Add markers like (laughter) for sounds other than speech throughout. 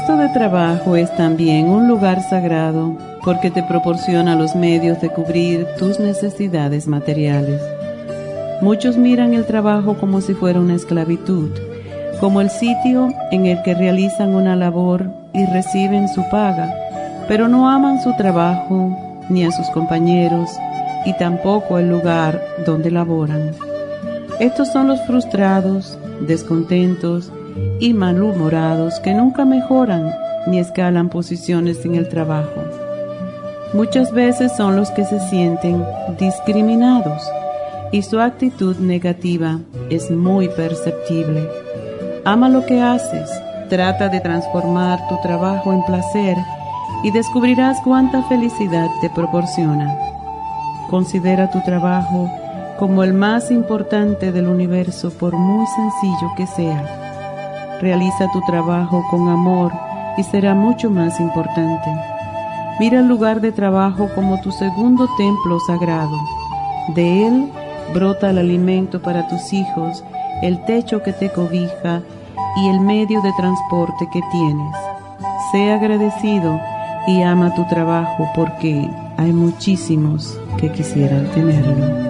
Puesto de trabajo es también un lugar sagrado porque te proporciona los medios de cubrir tus necesidades materiales. Muchos miran el trabajo como si fuera una esclavitud, como el sitio en el que realizan una labor y reciben su paga, pero no aman su trabajo ni a sus compañeros y tampoco el lugar donde laboran. Estos son los frustrados, descontentos y malhumorados que nunca mejoran ni escalan posiciones en el trabajo. Muchas veces son los que se sienten discriminados y su actitud negativa es muy perceptible. Ama lo que haces, trata de transformar tu trabajo en placer y descubrirás cuánta felicidad te proporciona. Considera tu trabajo como el más importante del universo por muy sencillo que sea. Realiza tu trabajo con amor y será mucho más importante. Mira el lugar de trabajo como tu segundo templo sagrado. De él brota el alimento para tus hijos, el techo que te cobija y el medio de transporte que tienes. Sé agradecido y ama tu trabajo porque hay muchísimos que quisieran tenerlo.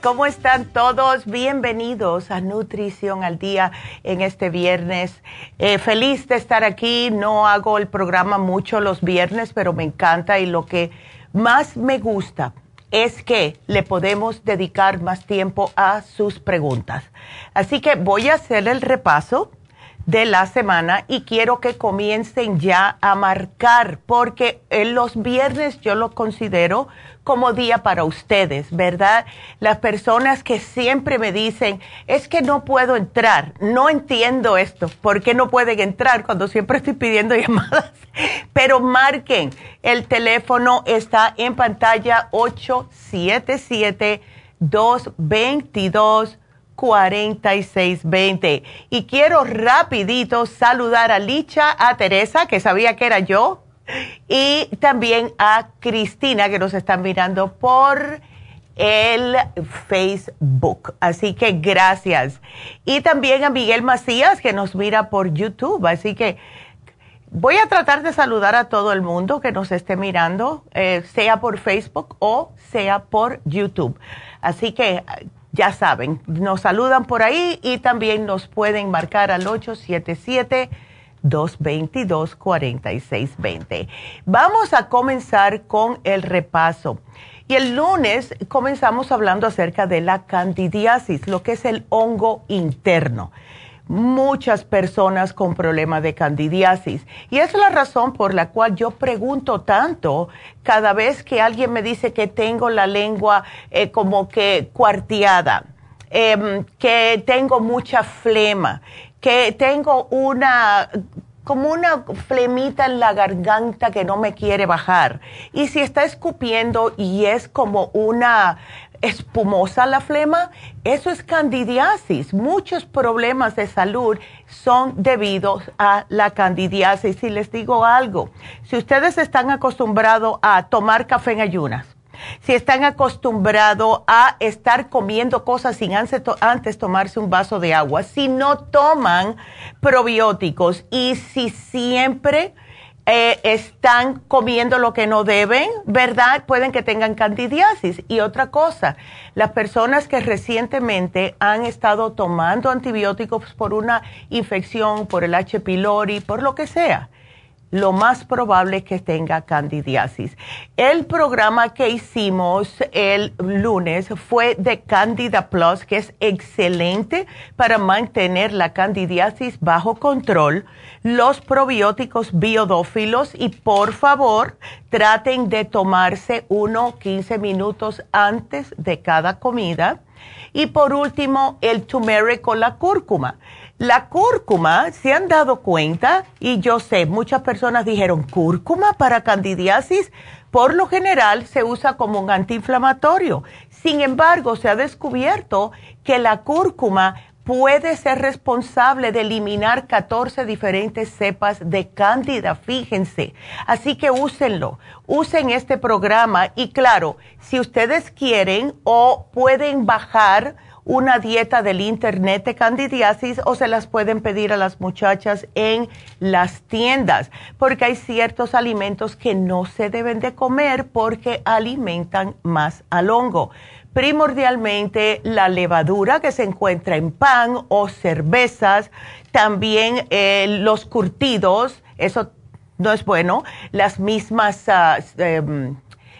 ¿Cómo están todos? Bienvenidos a Nutrición al Día en este viernes. Eh, feliz de estar aquí, no hago el programa mucho los viernes, pero me encanta y lo que más me gusta es que le podemos dedicar más tiempo a sus preguntas. Así que voy a hacer el repaso de la semana y quiero que comiencen ya a marcar porque en los viernes yo lo considero como día para ustedes, ¿verdad? Las personas que siempre me dicen, es que no puedo entrar, no entiendo esto, ¿por qué no pueden entrar cuando siempre estoy pidiendo (laughs) llamadas? Pero marquen, el teléfono está en pantalla 877 222 4620. Y quiero rapidito saludar a Licha, a Teresa, que sabía que era yo, y también a Cristina, que nos están mirando por el Facebook. Así que gracias. Y también a Miguel Macías que nos mira por YouTube. Así que voy a tratar de saludar a todo el mundo que nos esté mirando, eh, sea por Facebook o sea por YouTube. Así que ya saben, nos saludan por ahí y también nos pueden marcar al 877. 222-4620. Vamos a comenzar con el repaso. Y el lunes comenzamos hablando acerca de la candidiasis, lo que es el hongo interno. Muchas personas con problemas de candidiasis. Y es la razón por la cual yo pregunto tanto cada vez que alguien me dice que tengo la lengua eh, como que cuarteada, em, que tengo mucha flema, que tengo una como una flemita en la garganta que no me quiere bajar. Y si está escupiendo y es como una espumosa la flema, eso es candidiasis. Muchos problemas de salud son debidos a la candidiasis. Y les digo algo, si ustedes están acostumbrados a tomar café en ayunas, si están acostumbrados a estar comiendo cosas sin antes, tomarse un vaso de agua, si no toman probióticos y si siempre eh, están comiendo lo que no deben, ¿verdad? Pueden que tengan candidiasis. Y otra cosa, las personas que recientemente han estado tomando antibióticos por una infección, por el H. pylori, por lo que sea, lo más probable es que tenga candidiasis. El programa que hicimos el lunes fue de Candida Plus, que es excelente para mantener la candidiasis bajo control, los probióticos biodófilos y por favor traten de tomarse uno 15 minutos antes de cada comida. Y por último, el turmeric con la cúrcuma. La cúrcuma, ¿se han dado cuenta? Y yo sé, muchas personas dijeron, ¿cúrcuma para candidiasis? Por lo general se usa como un antiinflamatorio. Sin embargo, se ha descubierto que la cúrcuma puede ser responsable de eliminar 14 diferentes cepas de cándida, fíjense. Así que úsenlo, usen este programa y claro, si ustedes quieren o pueden bajar una dieta del internet de candidiasis o se las pueden pedir a las muchachas en las tiendas, porque hay ciertos alimentos que no se deben de comer porque alimentan más al hongo. Primordialmente la levadura que se encuentra en pan o cervezas, también eh, los curtidos, eso no es bueno, las mismas, ah, em,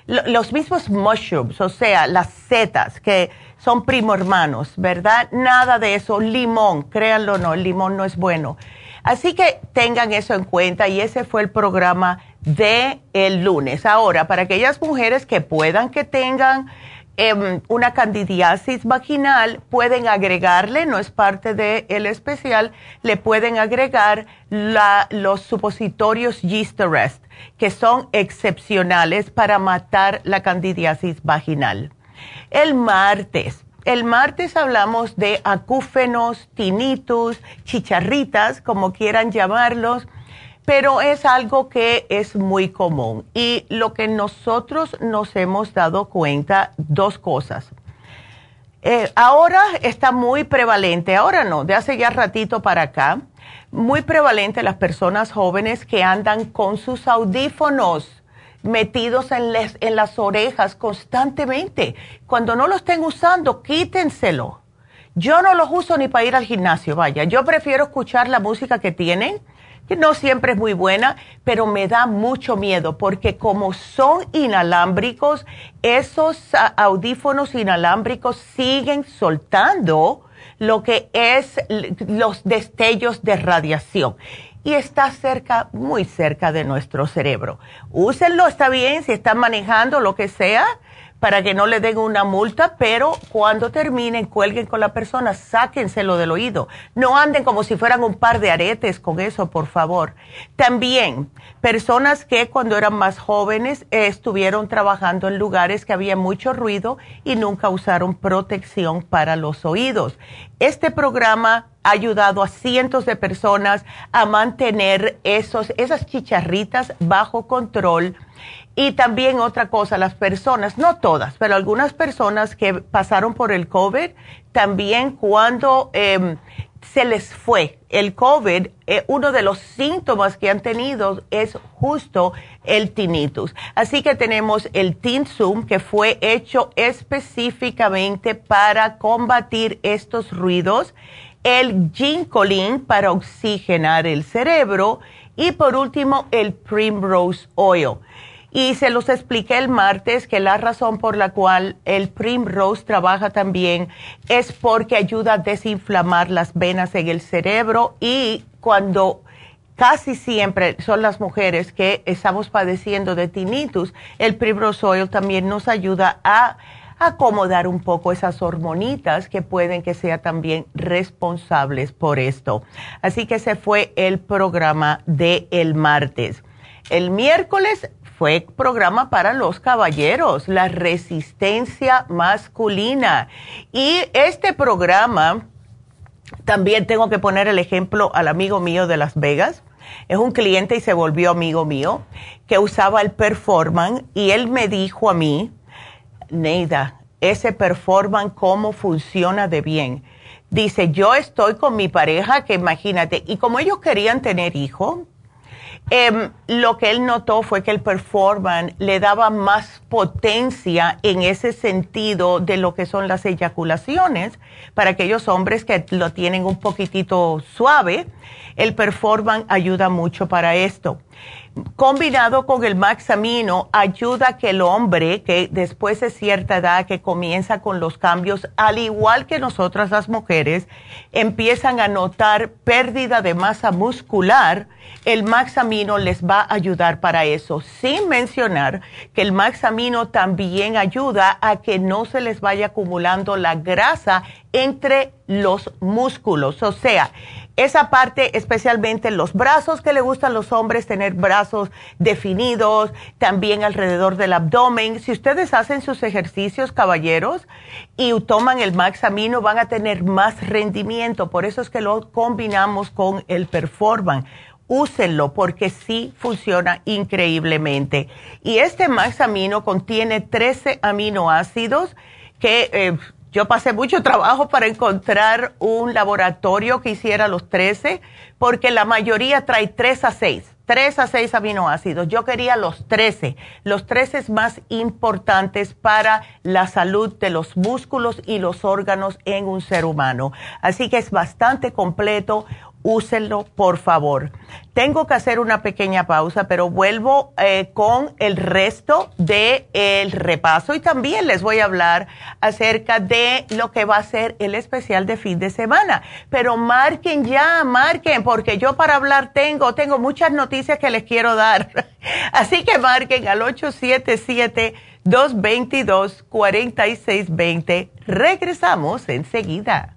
los mismos mushrooms, o sea, las setas que son primo hermanos, ¿verdad? Nada de eso. Limón, créanlo o no, el limón no es bueno. Así que tengan eso en cuenta y ese fue el programa de el lunes. Ahora, para aquellas mujeres que puedan que tengan em, una candidiasis vaginal, pueden agregarle, no es parte del el especial, le pueden agregar los supositorios Yeast Arrest, que son excepcionales para matar la candidiasis vaginal. El martes. El martes hablamos de acúfenos, tinitus, chicharritas, como quieran llamarlos, pero es algo que es muy común. Y lo que nosotros nos hemos dado cuenta, dos cosas. Eh, ahora está muy prevalente, ahora no, de hace ya ratito para acá, muy prevalente las personas jóvenes que andan con sus audífonos metidos en, en las orejas constantemente. Cuando no lo estén usando, quítenselo. Yo no los uso ni para ir al gimnasio, vaya. Yo prefiero escuchar la música que tienen, que no siempre es muy buena, pero me da mucho miedo porque como son inalámbricos, esos audífonos inalámbricos siguen soltando lo que es los destellos de radiación y está cerca, muy cerca de nuestro cerebro. Úsenlo, está bien, si están manejando lo que sea, para que no le den una multa, pero cuando terminen, cuelguen con la persona, sáquenselo del oído. No anden como si fueran un par de aretes con eso, por favor. También, personas que cuando eran más jóvenes estuvieron trabajando en lugares que había mucho ruido y nunca usaron protección para los oídos. Este programa ha ayudado a cientos de personas a mantener esos, esas chicharritas bajo control Y también otra cosa, las personas, no todas, pero algunas personas que pasaron por el COVID, también cuando em, se les fue el COVID, eh, uno de los síntomas que han tenido es justo el tinnitus. Así que tenemos el Tinsum que fue hecho específicamente para combatir estos ruidos, el Ginkolin para oxigenar el cerebro y por último el Primrose Oil. Y se los expliqué el martes que la razón por la cual el Primrose trabaja también es porque ayuda a desinflamar las venas en el cerebro y cuando casi siempre son las mujeres que estamos padeciendo de tinnitus, el Primrose Oil también nos ayuda a acomodar un poco esas hormonitas que pueden que sean también responsables por esto. Así que ese fue el programa de el martes. El miércoles fue programa para los caballeros, la resistencia masculina. Y este programa, también tengo que poner el ejemplo al amigo mío de Las Vegas. Es un cliente y se volvió amigo mío que usaba el Performan y él me dijo a mí, Neida, ese Performan, ¿cómo funciona de bien? Dice, yo estoy con mi pareja, que imagínate, y como ellos querían tener hijo, Em, lo que él notó fue que el performance le daba más potencia en ese sentido de lo que son las eyaculaciones para aquellos hombres que lo tienen un poquitito suave. El performance ayuda mucho para esto combinado con el maxamino, ayuda a que el hombre, que después de cierta edad que comienza con los cambios, al igual que nosotras las mujeres, empiezan a notar pérdida de masa muscular, el maxamino les va a ayudar para eso, sin mencionar que el maxamino también ayuda a que no se les vaya acumulando la grasa entre los músculos, o sea, esa parte, especialmente los brazos que le gustan a los hombres, tener brazos definidos, también alrededor del abdomen. Si ustedes hacen sus ejercicios, caballeros, y toman el Maxamino, van a tener más rendimiento. Por eso es que lo combinamos con el Performan. Úsenlo porque sí funciona increíblemente. Y este Maxamino contiene 13 aminoácidos que... Eh, yo pasé mucho trabajo para encontrar un laboratorio que hiciera los 13, porque la mayoría trae 3 a 6, 3 a 6 aminoácidos. Yo quería los 13, los 13 más importantes para la salud de los músculos y los órganos en un ser humano. Así que es bastante completo úsenlo por favor. Tengo que hacer una pequeña pausa, pero vuelvo eh, con el resto del el repaso y también les voy a hablar acerca de lo que va a ser el especial de fin de semana. Pero marquen ya, marquen, porque yo para hablar tengo, tengo muchas noticias que les quiero dar. (laughs) Así que marquen al 877-222-4620. Regresamos enseguida.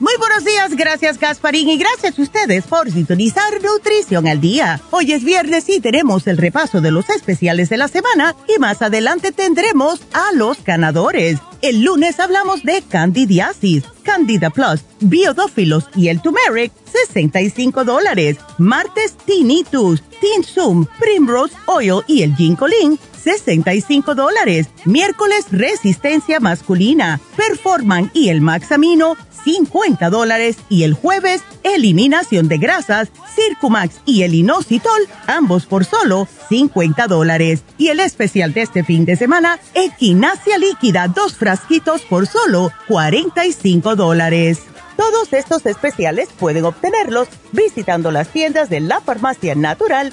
Muy buenos días, gracias Gasparín y gracias a ustedes por sintonizar Nutrición al Día. Hoy es viernes y tenemos el repaso de los especiales de la semana y más adelante tendremos a los ganadores. El lunes hablamos de candidiasis, candida plus, biodófilos y el turmeric, 65 dólares. Martes, tinnitus, tinsum, primrose oil y el ginkolin, 65 dólares. Miércoles, resistencia masculina, performan y el maxamino, 50 dólares y el jueves eliminación de grasas, Circumax y el inositol, ambos por solo 50 dólares. Y el especial de este fin de semana, equinacia líquida, dos frasquitos por solo 45 dólares. Todos estos especiales pueden obtenerlos visitando las tiendas de la farmacia natural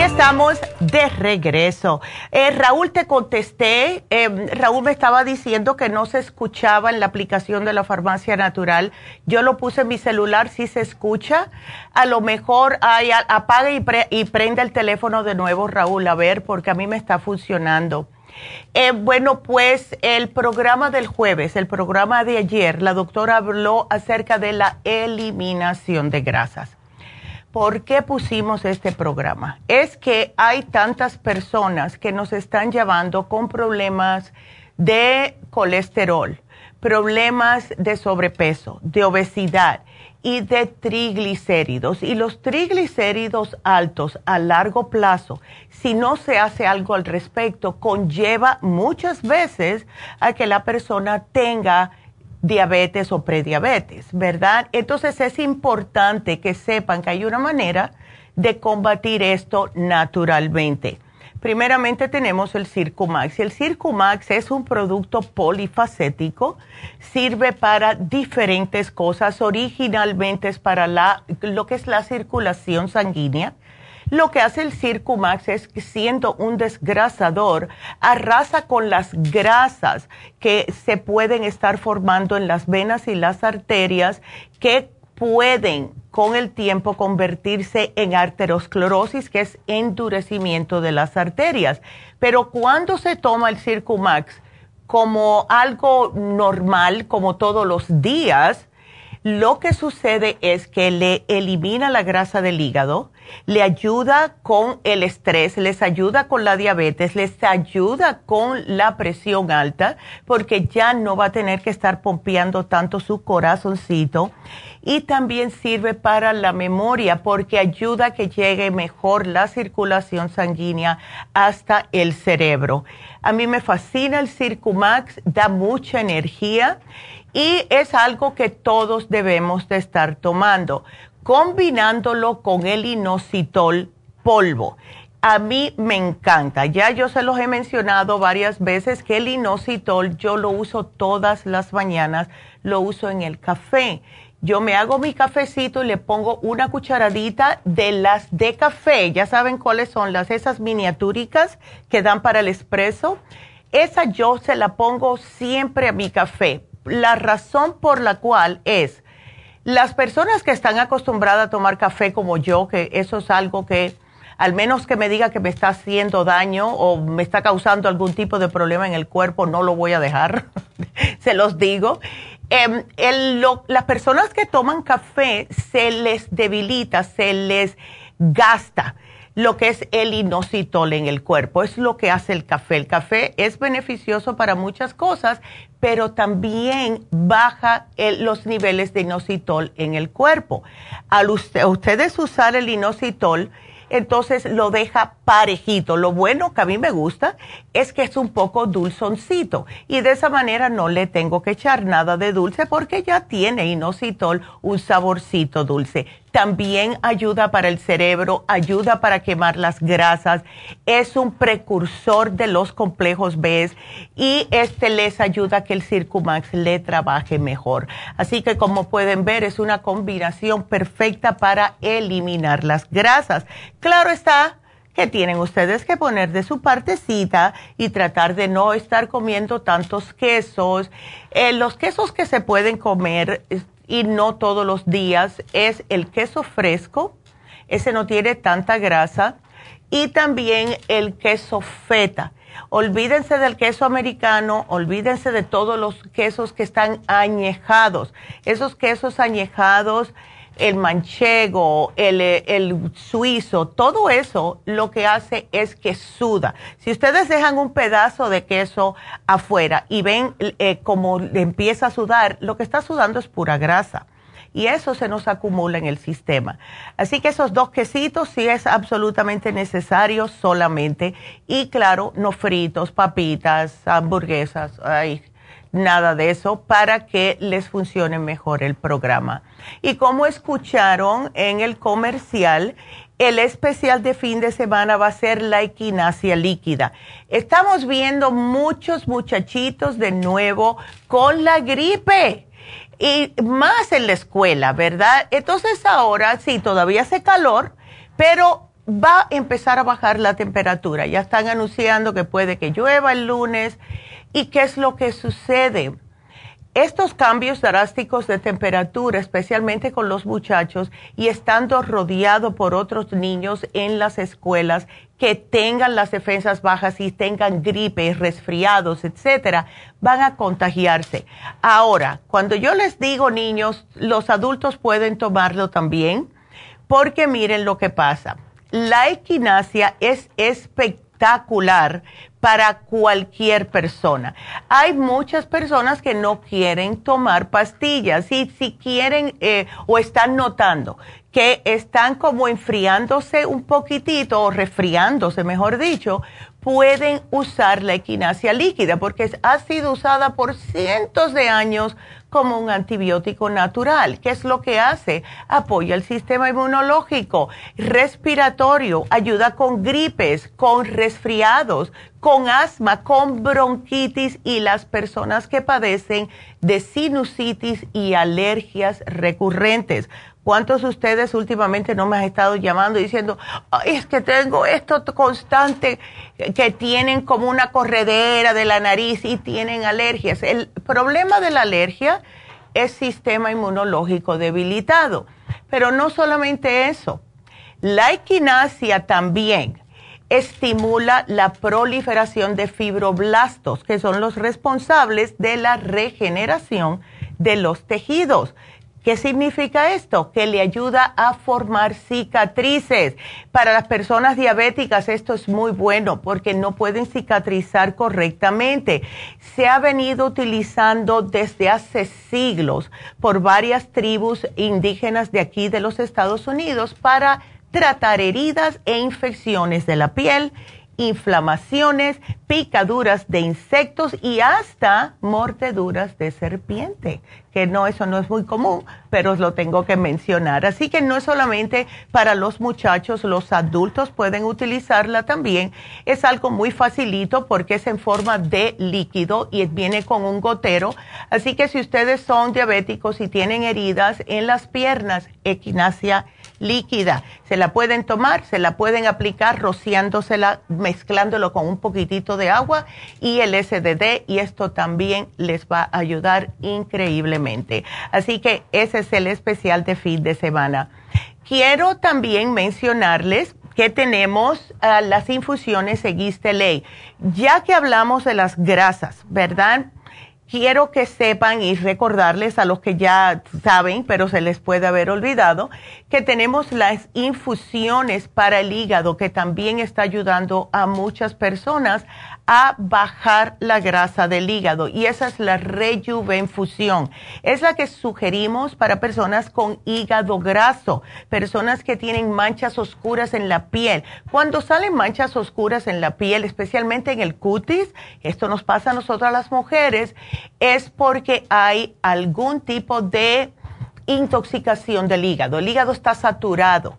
Estamos de regreso. Eh, Raúl, te contesté. Eh, Raúl me estaba diciendo que no se escuchaba en la aplicación de la farmacia natural. Yo lo puse en mi celular, sí se escucha. A lo mejor hay, apaga y, y prende el teléfono de nuevo, Raúl, a ver, porque a mí me está funcionando. Eh, bueno, pues el programa del jueves, el programa de ayer, la doctora habló acerca de la eliminación de grasas. ¿Por qué pusimos este programa? Es que hay tantas personas que nos están llevando con problemas de colesterol, problemas de sobrepeso, de obesidad y de triglicéridos. Y los triglicéridos altos a largo plazo, si no se hace algo al respecto, conlleva muchas veces a que la persona tenga diabetes o prediabetes, ¿verdad? Entonces es importante que sepan que hay una manera de combatir esto naturalmente. Primeramente tenemos el Circumax. El Circumax es un producto polifacético, sirve para diferentes cosas. Originalmente es para la, lo que es la circulación sanguínea lo que hace el Circumax es que siendo un desgrasador, arrasa con las grasas que se pueden estar formando en las venas y las arterias que pueden con el tiempo convertirse en arteriosclerosis, que es endurecimiento de las arterias. Pero cuando se toma el Circumax como algo normal, como todos los días, lo que sucede es que le elimina la grasa del hígado, le ayuda con el estrés, les ayuda con la diabetes, les ayuda con la presión alta, porque ya no va a tener que estar pompeando tanto su corazoncito. Y también sirve para la memoria, porque ayuda a que llegue mejor la circulación sanguínea hasta el cerebro. A mí me fascina el Circumax, da mucha energía y es algo que todos debemos de estar tomando combinándolo con el inositol polvo. A mí me encanta, ya yo se los he mencionado varias veces que el inositol yo lo uso todas las mañanas, lo uso en el café. Yo me hago mi cafecito y le pongo una cucharadita de las de café, ya saben cuáles son las esas miniatúricas que dan para el espresso. Esa yo se la pongo siempre a mi café. La razón por la cual es las personas que están acostumbradas a tomar café como yo, que eso es algo que al menos que me diga que me está haciendo daño o me está causando algún tipo de problema en el cuerpo, no lo voy a dejar, (laughs) se los digo. Em, las personas que toman café se les debilita, se les gasta lo que es el inositol en el cuerpo. Es lo que hace el café. El café es beneficioso para muchas cosas, pero también baja los niveles de inositol en el cuerpo. Al ustedes usar el inositol, entonces lo deja parejito. Lo bueno que a mí me gusta es que es un poco dulzoncito y de esa manera no le tengo que echar nada de dulce porque ya tiene inositol un saborcito dulce también ayuda para el cerebro, ayuda para quemar las grasas, es un precursor de los complejos B y este les ayuda a que el Circumax le trabaje mejor. Así que como pueden ver es una combinación perfecta para eliminar las grasas. Claro está que tienen ustedes que poner de su partecita y tratar de no estar comiendo tantos quesos. Eh, los quesos que se pueden comer y no todos los días es el queso fresco, ese no tiene tanta grasa, y también el queso feta. Olvídense del queso americano, olvídense de todos los quesos que están añejados. Esos quesos añejados el manchego, el, el, suizo, todo eso lo que hace es que suda. Si ustedes dejan un pedazo de queso afuera y ven eh, cómo empieza a sudar, lo que está sudando es pura grasa. Y eso se nos acumula en el sistema. Así que esos dos quesitos sí es absolutamente necesario solamente. Y claro, no fritos, papitas, hamburguesas, ay, nada de eso para que les funcione mejor el programa. Y como escucharon en el comercial, el especial de fin de semana va a ser la equinacia líquida. Estamos viendo muchos muchachitos de nuevo con la gripe y más en la escuela, ¿verdad? Entonces ahora sí, todavía hace calor, pero va a empezar a bajar la temperatura. Ya están anunciando que puede que llueva el lunes ¿Y qué es lo que sucede? Estos cambios drásticos de temperatura, especialmente con los muchachos y estando rodeado por otros niños en las escuelas que tengan las defensas bajas y tengan gripe, resfriados, etcétera, van a contagiarse. Ahora, cuando yo les digo niños, los adultos pueden tomarlo también, porque miren lo que pasa. La equinacia es espectacular para cualquier persona. Hay muchas personas que no quieren tomar pastillas y si quieren eh, o están notando que están como enfriándose un poquitito o resfriándose, mejor dicho, pueden usar la equinacia líquida porque ha sido usada por cientos de años como un antibiótico natural. ¿Qué es lo que hace? Apoya el sistema inmunológico, respiratorio, ayuda con gripes, con resfriados, con asma, con bronquitis y las personas que padecen de sinusitis y alergias recurrentes. ¿Cuántos de ustedes últimamente no me han estado llamando diciendo, es que tengo esto constante, que tienen como una corredera de la nariz y tienen alergias? El problema de la alergia es sistema inmunológico debilitado. Pero no solamente eso, la equinacia también estimula la proliferación de fibroblastos, que son los responsables de la regeneración de los tejidos. ¿Qué significa esto? Que le ayuda a formar cicatrices. Para las personas diabéticas esto es muy bueno porque no pueden cicatrizar correctamente. Se ha venido utilizando desde hace siglos por varias tribus indígenas de aquí de los Estados Unidos para tratar heridas e infecciones de la piel inflamaciones, picaduras de insectos y hasta mordeduras de serpiente, que no, eso no es muy común, pero lo tengo que mencionar. Así que no es solamente para los muchachos, los adultos pueden utilizarla también. Es algo muy facilito porque es en forma de líquido y viene con un gotero. Así que si ustedes son diabéticos y tienen heridas en las piernas, equinacia líquida. Se la pueden tomar, se la pueden aplicar rociándosela, mezclándolo con un poquitito de agua y el SDD y esto también les va a ayudar increíblemente. Así que ese es el especial de fin de semana. Quiero también mencionarles que tenemos ah, las infusiones ley. Ya que hablamos de las grasas, ¿verdad? quiero que sepan y recordarles a los que ya saben, pero se les puede haber olvidado, que tenemos las infusiones para el hígado, que también está ayudando a muchas personas a bajar la grasa del hígado. Y esa es la rejuvenfusión. Es la que sugerimos para personas con hígado graso, personas que tienen manchas oscuras en la piel. Cuando salen manchas oscuras en la piel, especialmente en el cutis, esto nos pasa a nosotras las mujeres, es porque hay algún tipo de intoxicación del hígado. El hígado está saturado.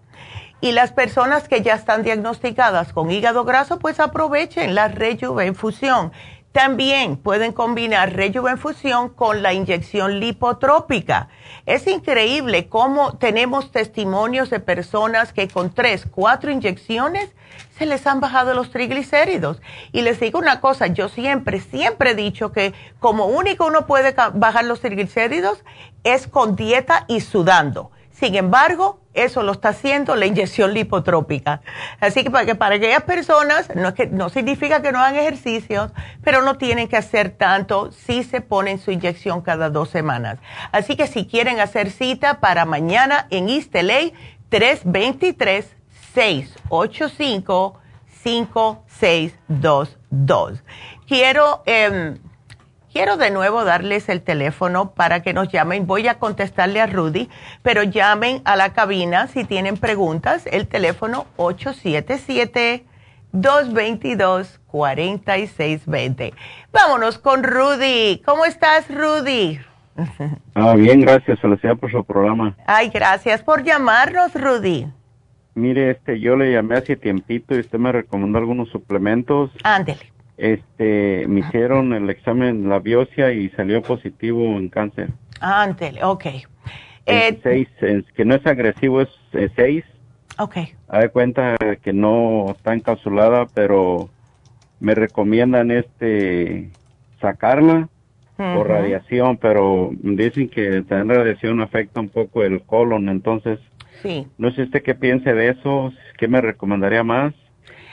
Y las personas que ya están diagnosticadas con hígado graso, pues aprovechen la rejuvenfusión. También pueden combinar rejuvenfusión con la inyección lipotrópica. Es increíble cómo tenemos testimonios de personas que con tres, cuatro inyecciones se les han bajado los triglicéridos. Y les digo una cosa, yo siempre, siempre he dicho que como único uno puede bajar los triglicéridos es con dieta y sudando. Sin embargo, eso lo está haciendo la inyección lipotrópica. Así que para, que para aquellas personas, no, es que, no significa que no hagan ejercicios, pero no tienen que hacer tanto si se ponen su inyección cada dos semanas. Así que si quieren hacer cita para mañana en LA, 323-685-5622. Quiero... Eh, Quiero de nuevo darles el teléfono para que nos llamen. Voy a contestarle a Rudy, pero llamen a la cabina si tienen preguntas. El teléfono 877-222-4620. Vámonos con Rudy. ¿Cómo estás, Rudy? (laughs) Ah, bien, gracias. Felicidades por su programa. Ay, gracias por llamarnos, Rudy. Mire, este, yo le llamé hace tiempito y usted me recomendó algunos suplementos. Ándele este, me hicieron el examen, la biopsia y salió positivo en cáncer. Antes, ok. Eh, seis, que no es agresivo, es, seis. Ok. Hay cuenta que no está encapsulada, pero me recomiendan este sacarla por radiación, pero dicen que tener radiación afecta un poco el colon, entonces sí. no sé usted qué piense de eso, qué me recomendaría más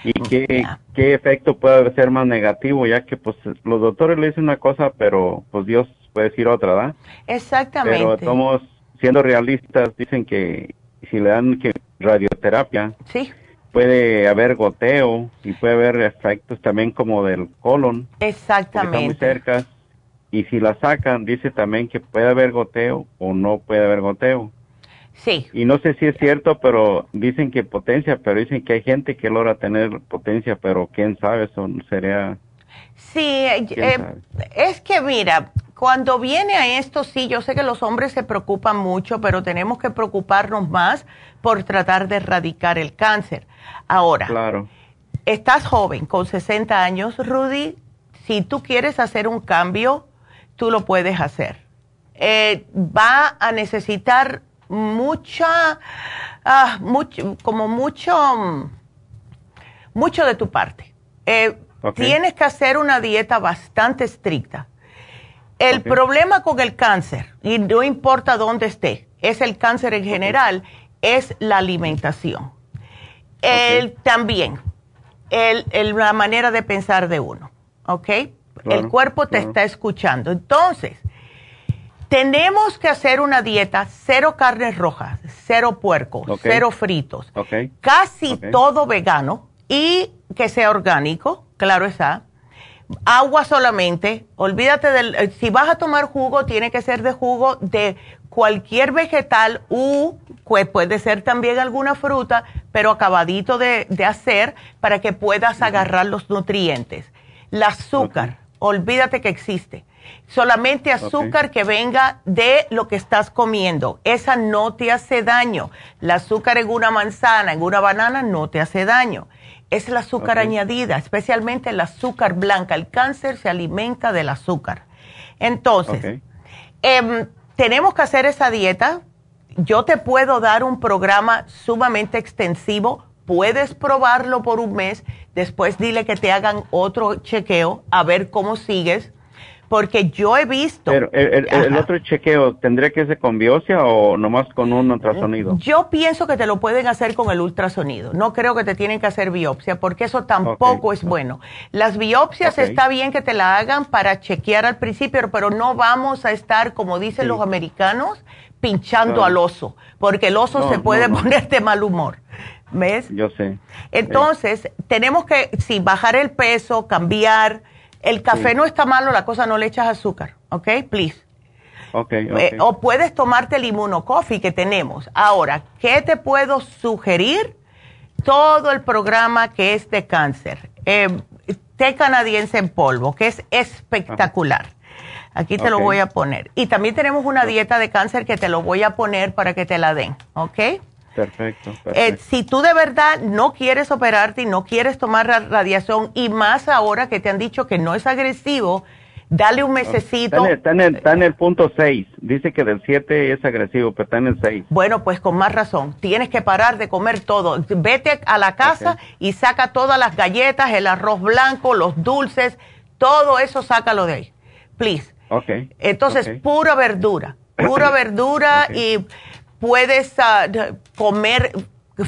y qué, qué efecto puede ser más negativo, ya que pues los doctores le dicen una cosa, pero pues Dios puede decir otra, ¿verdad? Exactamente. Pero estamos siendo realistas, dicen que si le dan que radioterapia, sí. puede haber goteo y puede haber efectos también como del colon. Exactamente. muy cerca. Y si la sacan, dice también que puede haber goteo o no puede haber goteo. Sí. Y no sé si es cierto, pero dicen que potencia, pero dicen que hay gente que logra tener potencia, pero quién sabe, eso sería... Sí, eh, es que mira, cuando viene a esto, sí, yo sé que los hombres se preocupan mucho, pero tenemos que preocuparnos más por tratar de erradicar el cáncer. Ahora, claro. estás joven, con 60 años, Rudy, si tú quieres hacer un cambio, tú lo puedes hacer. Eh, va a necesitar mucha, ah, mucho, como mucho, mucho de tu parte. Eh, tienes que hacer una dieta bastante estricta. El problema con el cáncer, y no importa dónde esté, es el cáncer en general, es la alimentación. El, también, el, la manera de pensar de uno, ¿ok? el cuerpo te está escuchando. Entonces, tenemos que hacer una dieta cero carnes rojas, cero puerco, cero fritos, casi todo vegano y que sea orgánico, claro está. Agua solamente, olvídate del, eh, si vas a tomar jugo, tiene que ser de jugo de cualquier vegetal u puede ser también alguna fruta, pero acabadito de, hacer para que puedas agarrar los nutrientes. El azúcar, olvídate que existe solamente azúcar que venga de lo que estás comiendo. Esa no te hace daño. El azúcar en una manzana, en una banana, no te hace daño. Es el azúcar añadida, especialmente el azúcar blanca. El cáncer se alimenta del azúcar. Entonces, em, tenemos que hacer esa dieta. Yo te puedo dar un programa sumamente extensivo. Puedes probarlo por un mes. Después dile que te hagan otro chequeo a ver cómo sigues porque yo he visto... Pero el, otro chequeo, ¿tendría que ser con biopsia o nomás con un ultrasonido? Yo pienso que te lo pueden hacer con el ultrasonido. No creo que te tienen que hacer biopsia porque eso tampoco es bueno. Las biopsias está bien que te la hagan para chequear al principio, pero no vamos a estar, como dicen los americanos, pinchando al oso, porque el oso se puede poner de mal humor. ¿Ves? Yo sé. Entonces, tenemos que, sí, bajar el peso, cambiar. El café no está malo, la cosa no le echas azúcar, ¿ok? Please. Okay, eh, o puedes tomarte el inmunocoffee que tenemos. Ahora, ¿qué te puedo sugerir? Todo el programa que es de cáncer. Eh, té canadiense en polvo, que es espectacular. Aquí te lo voy a poner. Y también tenemos una dieta de cáncer que te lo voy a poner para que te la den, ¿ok? Perfecto. Eh, si tú de verdad no quieres operarte y no quieres tomar radiación, y más ahora que te han dicho que no es agresivo, dale un mesecito. Está en, el, punto 6. Dice que del 7 es agresivo, pero está en el 6. Bueno, pues con más razón. Tienes que parar de comer todo. Vete a la casa y saca todas las galletas, el arroz blanco, los dulces, todo eso sácalo de ahí. Please. Okay. Entonces, pura verdura, pura verdura y puedes ah, comer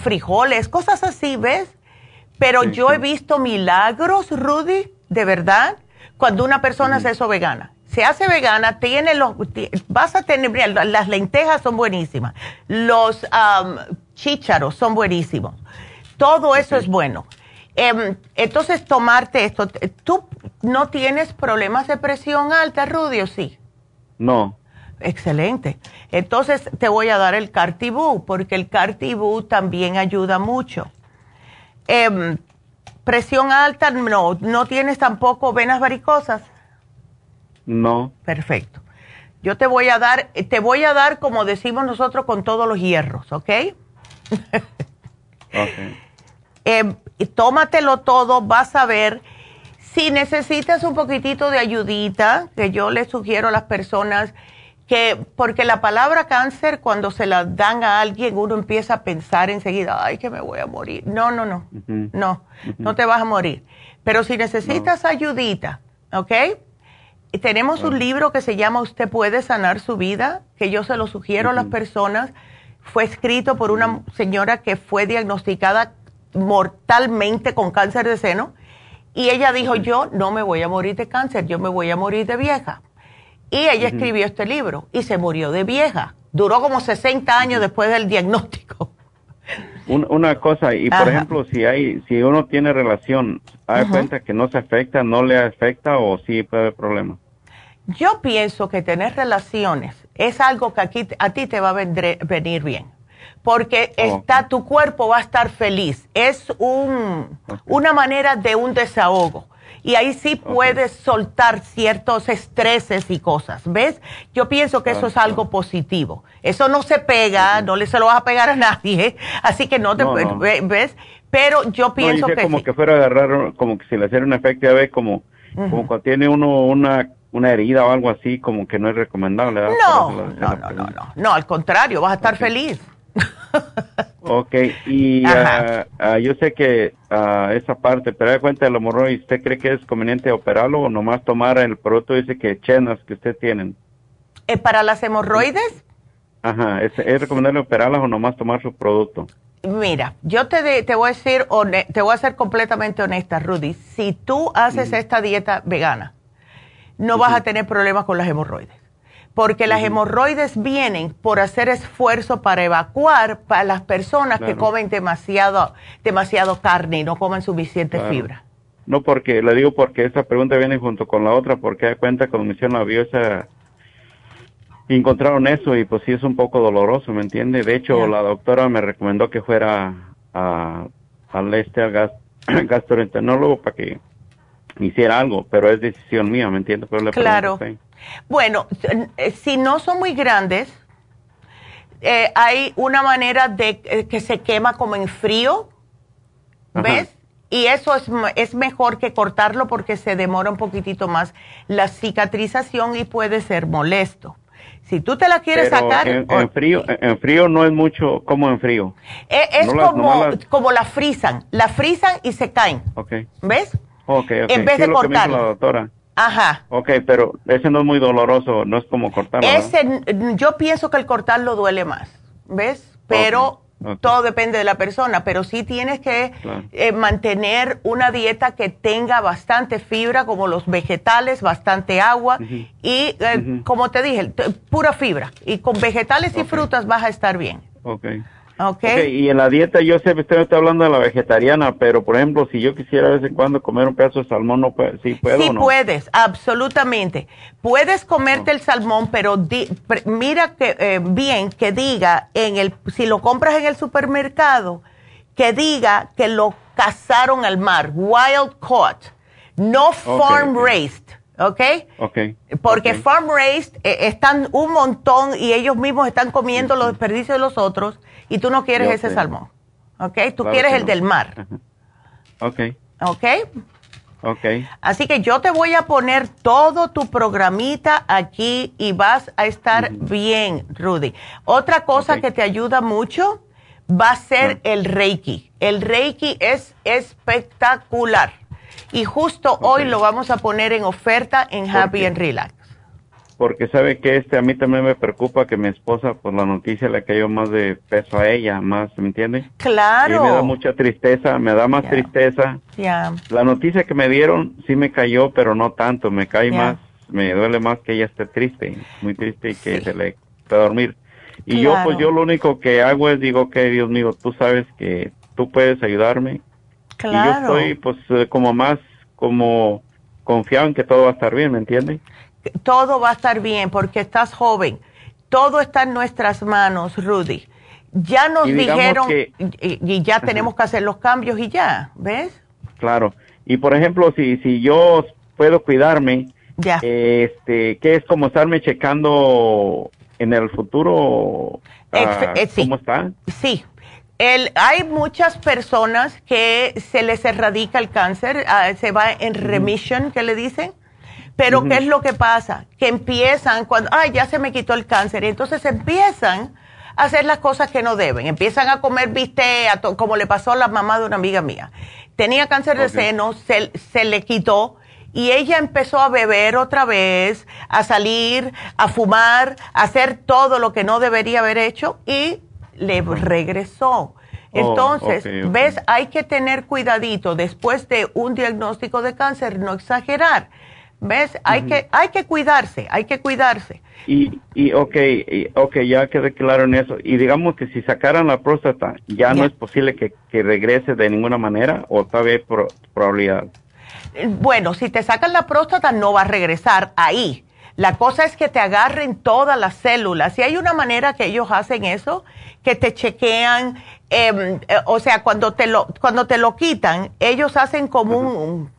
frijoles, cosas así, ¿ves? Pero yo he visto milagros, Rudy, de verdad, cuando una persona se hace vegana. Se hace vegana, tiene los, vas a tener, las lentejas son buenísimas, los chícharos son buenísimos, todo eso es bueno. Em, entonces, tomarte esto, ¿tú no tienes problemas de presión alta, Rudy, o sí? No. Excelente. Entonces te voy a dar el Cartibú, porque el Cartibú también ayuda mucho. Em, presión alta, no. ¿No tienes tampoco venas varicosas? No. Perfecto. Yo te voy a dar, te voy a dar como decimos nosotros con todos los hierros, ¿ok? (laughs) ok. Em, tómatelo todo, vas a ver. Si necesitas un poquitito de ayudita, que yo le sugiero a las personas, que porque la palabra cáncer cuando se la dan a alguien uno empieza a pensar enseguida, ay, que me voy a morir. No, no, no, no, no te vas a morir. Pero si necesitas ayudita, ¿ok? Tenemos un libro que se llama Usted puede sanar su vida, que yo se lo sugiero a las personas. Fue escrito por una señora que fue diagnosticada mortalmente con cáncer de seno y ella dijo, yo no me voy a morir de cáncer, yo me voy a morir de vieja. Y ella escribió este libro y se murió de vieja. Duró como 60 años después del diagnóstico. una cosa, y por ejemplo, si hay, si uno tiene relación, ¿hay cuenta que no se afecta, no le afecta o sí puede haber problema? Yo pienso que tener relaciones es algo que aquí, a ti te va a venir bien, porque está, tu cuerpo va a estar feliz. Es un, una manera de un desahogo y ahí sí puedes soltar ciertos estreses y cosas, ¿ves? Yo pienso que eso es algo positivo. Eso no se pega, no le se lo vas a pegar a nadie, así que no te ves, pero yo pienso que como que fuera a agarrar como que si le hiciera un efecto ya ves como como cuando tiene uno una una herida o algo así, como que no es recomendable. No, no, no, no, no, no, al contrario, vas a estar feliz (laughs) ok, y uh, uh, yo sé que uh, esa parte, pero de cuenta del hemorroides, ¿usted cree que es conveniente operarlo o nomás tomar el producto ese que chenas que usted tienen? ¿Eh, ¿Para las hemorroides? Ajá, ¿es, ¿es, recomendable operarlas o nomás tomar su producto? Mira, yo te, te voy a decir, te voy a ser completamente honesta, Rudy. Si tú haces esta dieta vegana, no vas a tener problemas con las hemorroides porque las hemorroides vienen por hacer esfuerzo para evacuar para las personas que comen demasiado, demasiado carne y no comen suficiente fibra. No, porque le digo porque esta pregunta viene junto con la otra, porque da cuenta cuando me hicieron la biopsia encontraron eso y pues sí es un poco doloroso, ¿me entiende? De hecho, la doctora me recomendó que fuera a, al este al (clears throat) gastroenterólogo para que hiciera algo, pero es decisión mía, ¿me entiende? Pero le claro. Bueno, eh, si no son muy grandes, eh, hay una manera de eh, que se quema como en frío, ¿ves? Y eso es, es mejor que cortarlo porque se demora un poquitito más la cicatrización y puede ser molesto. Si tú te la quieres sacar... En, frío, en frío no es mucho como en frío. Es, como, como la frisan. La frisan y se caen. ¿Ves? Okay, En vez de doctora Ajá. Ok, pero ese no es muy doloroso, no es como cortarlo. Ese, n- yo pienso que el cortarlo duele más, ¿ves? Pero todo depende de la persona, pero sí tienes que Claro. eh, mantener una dieta que tenga bastante fibra, como los vegetales, bastante agua y, eh, como te dije, pura fibra. Y con vegetales y frutas vas a estar bien, Ok. ¿Ok? Ok, y en la dieta yo sé, usted me está hablando de la vegetariana, pero por ejemplo, si yo quisiera de vez en cuando comer un pedazo de salmón, no puedo, sí puedo Sí o no? puedes, absolutamente. Puedes comerte el salmón, pero di- pre- mira que eh, bien que diga en el si lo compras en el supermercado que diga que lo cazaron al mar, wild caught, no farm raised, ¿ok? Ok. Porque farm raised eh, están un montón y ellos mismos están comiendo los desperdicios de los otros y tú no quieres Yo ese sé. salmón, ¿ok? Tú Claro quieres el no. del mar. Ok, ¿ok? ok. Así que yo te voy a poner todo tu programita aquí y vas a estar bien, Rudy. Otra cosa que te ayuda mucho va a ser el Reiki. El Reiki es espectacular. Y justo hoy lo vamos a poner en oferta en ¿Por Happy qué? and Relax. Porque sabe que este a mí también me preocupa que mi esposa, pues la noticia le cayó más de peso a ella, más, ¿me entiende? Claro. Y me da mucha tristeza, me da más tristeza. Ya. La noticia que me dieron sí me cayó, pero no tanto, me cae más, me duele más que ella esté triste, muy triste y que Sí. se le pueda dormir. Y yo pues yo lo único que hago es digo que Dios mío, tú sabes que tú puedes ayudarme. Y yo estoy pues eh, como más como confiado en que todo va a estar bien, ¿me entiende? todo va a estar bien porque estás joven. Todo está en nuestras manos, Rudy. Ya nos Y dijeron que- y, y ya tenemos que hacer los cambios y ya, ¿ves? Claro. Y por ejemplo, si si yo puedo cuidarme, Ya. este, que es como estarme checando en el futuro eh, sí. cómo está. Sí. El, hay muchas personas que se les erradica el cáncer, ah, se va en remission, que le dicen. Pero. ¿qué es lo que pasa? Que empiezan cuando, ay, ya se me quitó el cáncer. Y entonces empiezan a hacer las cosas que no deben. Empiezan a comer to- como le pasó a la mamá de una amiga mía. Tenía cáncer de seno, se, se le quitó y ella empezó a beber otra vez, a salir, a fumar, a hacer todo lo que no debería haber hecho y le regresó. Entonces, ok, ok. ¿ves? Hay que tener cuidadito después de un diagnóstico de cáncer, no exagerar. ¿Ves? Hay, que, hay que cuidarse, hay que cuidarse. Y, y ok, y, ok, ya quedé claro en eso. Y digamos que si sacaran la próstata, ya no es posible que, que regrese de ninguna manera o todavía hay pro- probabilidad. Bueno, si te sacan la próstata no va a regresar ahí. La cosa es que te agarren todas las células. Y hay una manera que ellos hacen eso, que te chequean, em, eh, o sea, cuando te lo, cuando te lo quitan, ellos hacen como un,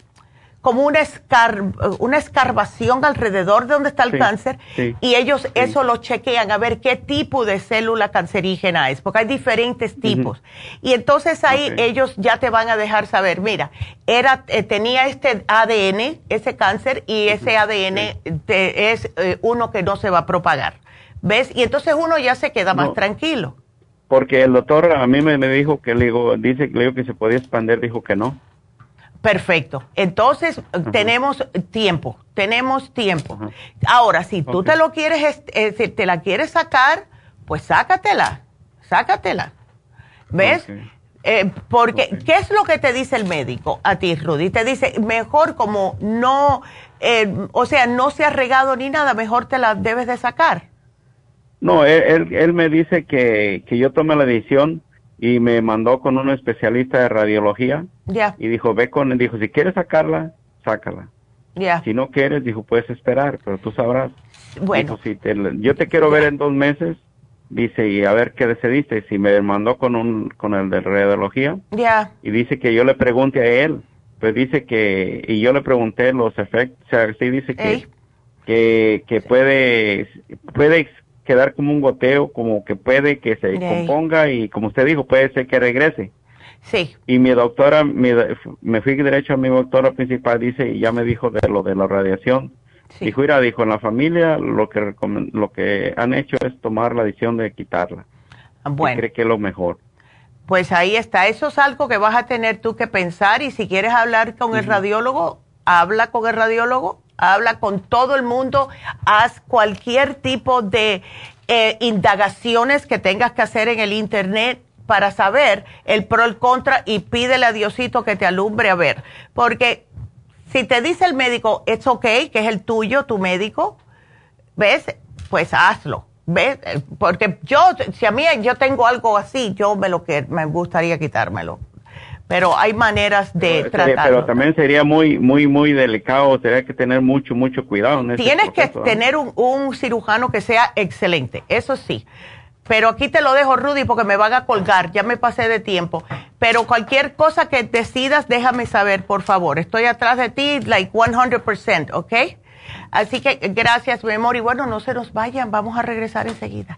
como una, escar- una escarbación alrededor de donde está el Sí, cáncer sí, y ellos eso lo chequean a ver qué tipo de célula cancerígena es, porque hay diferentes tipos. Y entonces ahí ellos ya te van a dejar saber, mira, era eh, tenía este ADN, ese cáncer, y ese ADN te- es eh, uno que no se va a propagar. ¿Ves? Y entonces uno ya se queda más No. tranquilo. Porque el doctor a mí me, me dijo que le digo, dice le digo que se podía expandir, dijo que no. Perfecto. Entonces, tenemos tiempo, tenemos tiempo. Ahora, si tú te lo quieres, est- eh, te la quieres sacar, pues sácatela, sácatela. ¿Ves? Eh, porque. ¿qué es lo que te dice el médico a ti, Rudy? Te dice, mejor como no, eh, o sea, no se ha regado ni nada, mejor te la debes de sacar. No, él, él, él me dice que, que yo tome la decisión y me mandó con un especialista de radiología Ya, y dijo, ve con él, dijo, si quieres sacarla, sácala. ya. Si no quieres, dijo, puedes esperar, pero tú sabrás. Bueno, Dijo, si te, yo te quiero ver en dos meses, dice, y a ver qué decidiste. Si me mandó con un, con el de radiología y dice que yo le pregunte a él, pues dice que, y yo le pregunté los efectos, o sea, sí dice que, Ey. que, que puede, puede quedar como un goteo, como que puede que se componga y como usted dijo, puede ser que regrese. sí, Y mi doctora, mi, me fui derecho a mi doctora principal, dice, y ya me dijo de lo de la radiación. sí. Dijo, mira, dijo, en la familia lo que lo que han hecho es tomar la decisión de quitarla. Bueno. cree que es lo mejor. Pues ahí está, eso es algo que vas a tener tú que pensar y si quieres hablar con el radiólogo, habla con el radiólogo, habla con todo el mundo, haz cualquier tipo de eh, indagaciones que tengas que hacer en el Internet para saber el pro el contra y pídele a Diosito que te alumbre a ver. Porque si te dice el médico, es ok, que es el tuyo, tu médico, ¿ves? Pues hazlo. ¿Ves? Porque yo, si a mí yo tengo algo así, yo me lo que me gustaría quitármelo. Pero hay maneras de tratarlo. Pero también sería muy, muy, muy delicado, tendría que tener mucho, mucho cuidado. En Tienes que tener un, un cirujano que sea excelente, eso sí. Pero aquí te lo dejo, Rudy, porque me van a colgar. Ya me pasé de tiempo. Pero cualquier cosa que decidas, déjame saber, por favor. Estoy atrás de ti, like 100%, ¿ok? Así que gracias, mi amor. Y bueno, no se nos vayan. Vamos a regresar enseguida.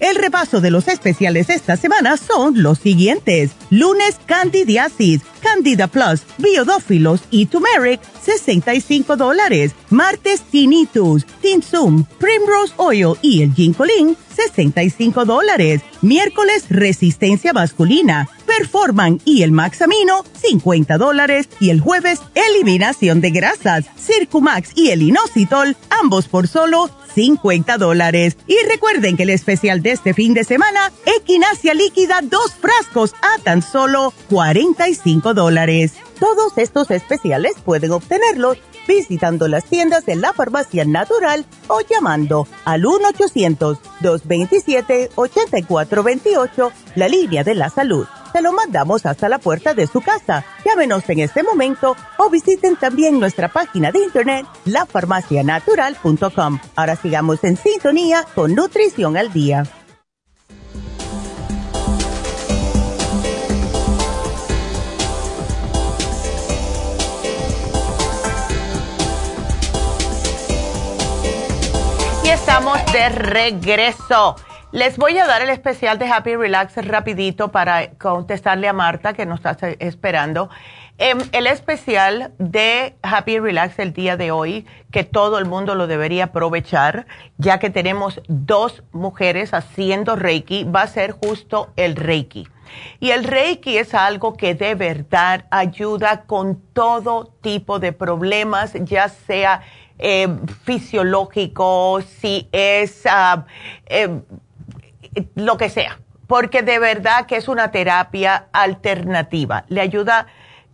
El repaso de los especiales esta semana son los siguientes. Lunes, Candidiasis, Candida Plus, Biodófilos y Turmeric, 65 dólares. Martes, Tinnitus, Tinsum, Primrose Oil y el Ginkolin, 65 dólares. Miércoles, Resistencia Masculina, Performan y el Maxamino, 50 dólares. Y el jueves, Eliminación de Grasas, Circumax y el Inositol, ambos por solo 50 dólares. Y recuerden que el especial de este fin de semana, Equinacia Líquida, dos frascos a tan solo 45 dólares. Todos estos especiales pueden obtenerlos visitando las tiendas de la farmacia natural o llamando al 1-800-227-8428, la línea de la salud se lo mandamos hasta la puerta de su casa. Llámenos en este momento o visiten también nuestra página de internet lafarmacianatural.com. Ahora sigamos en sintonía con Nutrición al Día. Y estamos de regreso. Les voy a dar el especial de Happy Relax rapidito para contestarle a Marta que nos está esperando. Em, el especial de Happy Relax el día de hoy, que todo el mundo lo debería aprovechar, ya que tenemos dos mujeres haciendo Reiki, va a ser justo el Reiki. Y el Reiki es algo que de verdad ayuda con todo tipo de problemas, ya sea eh, fisiológico, si es... Uh, lo que sea, porque de verdad que es una terapia alternativa. Le ayuda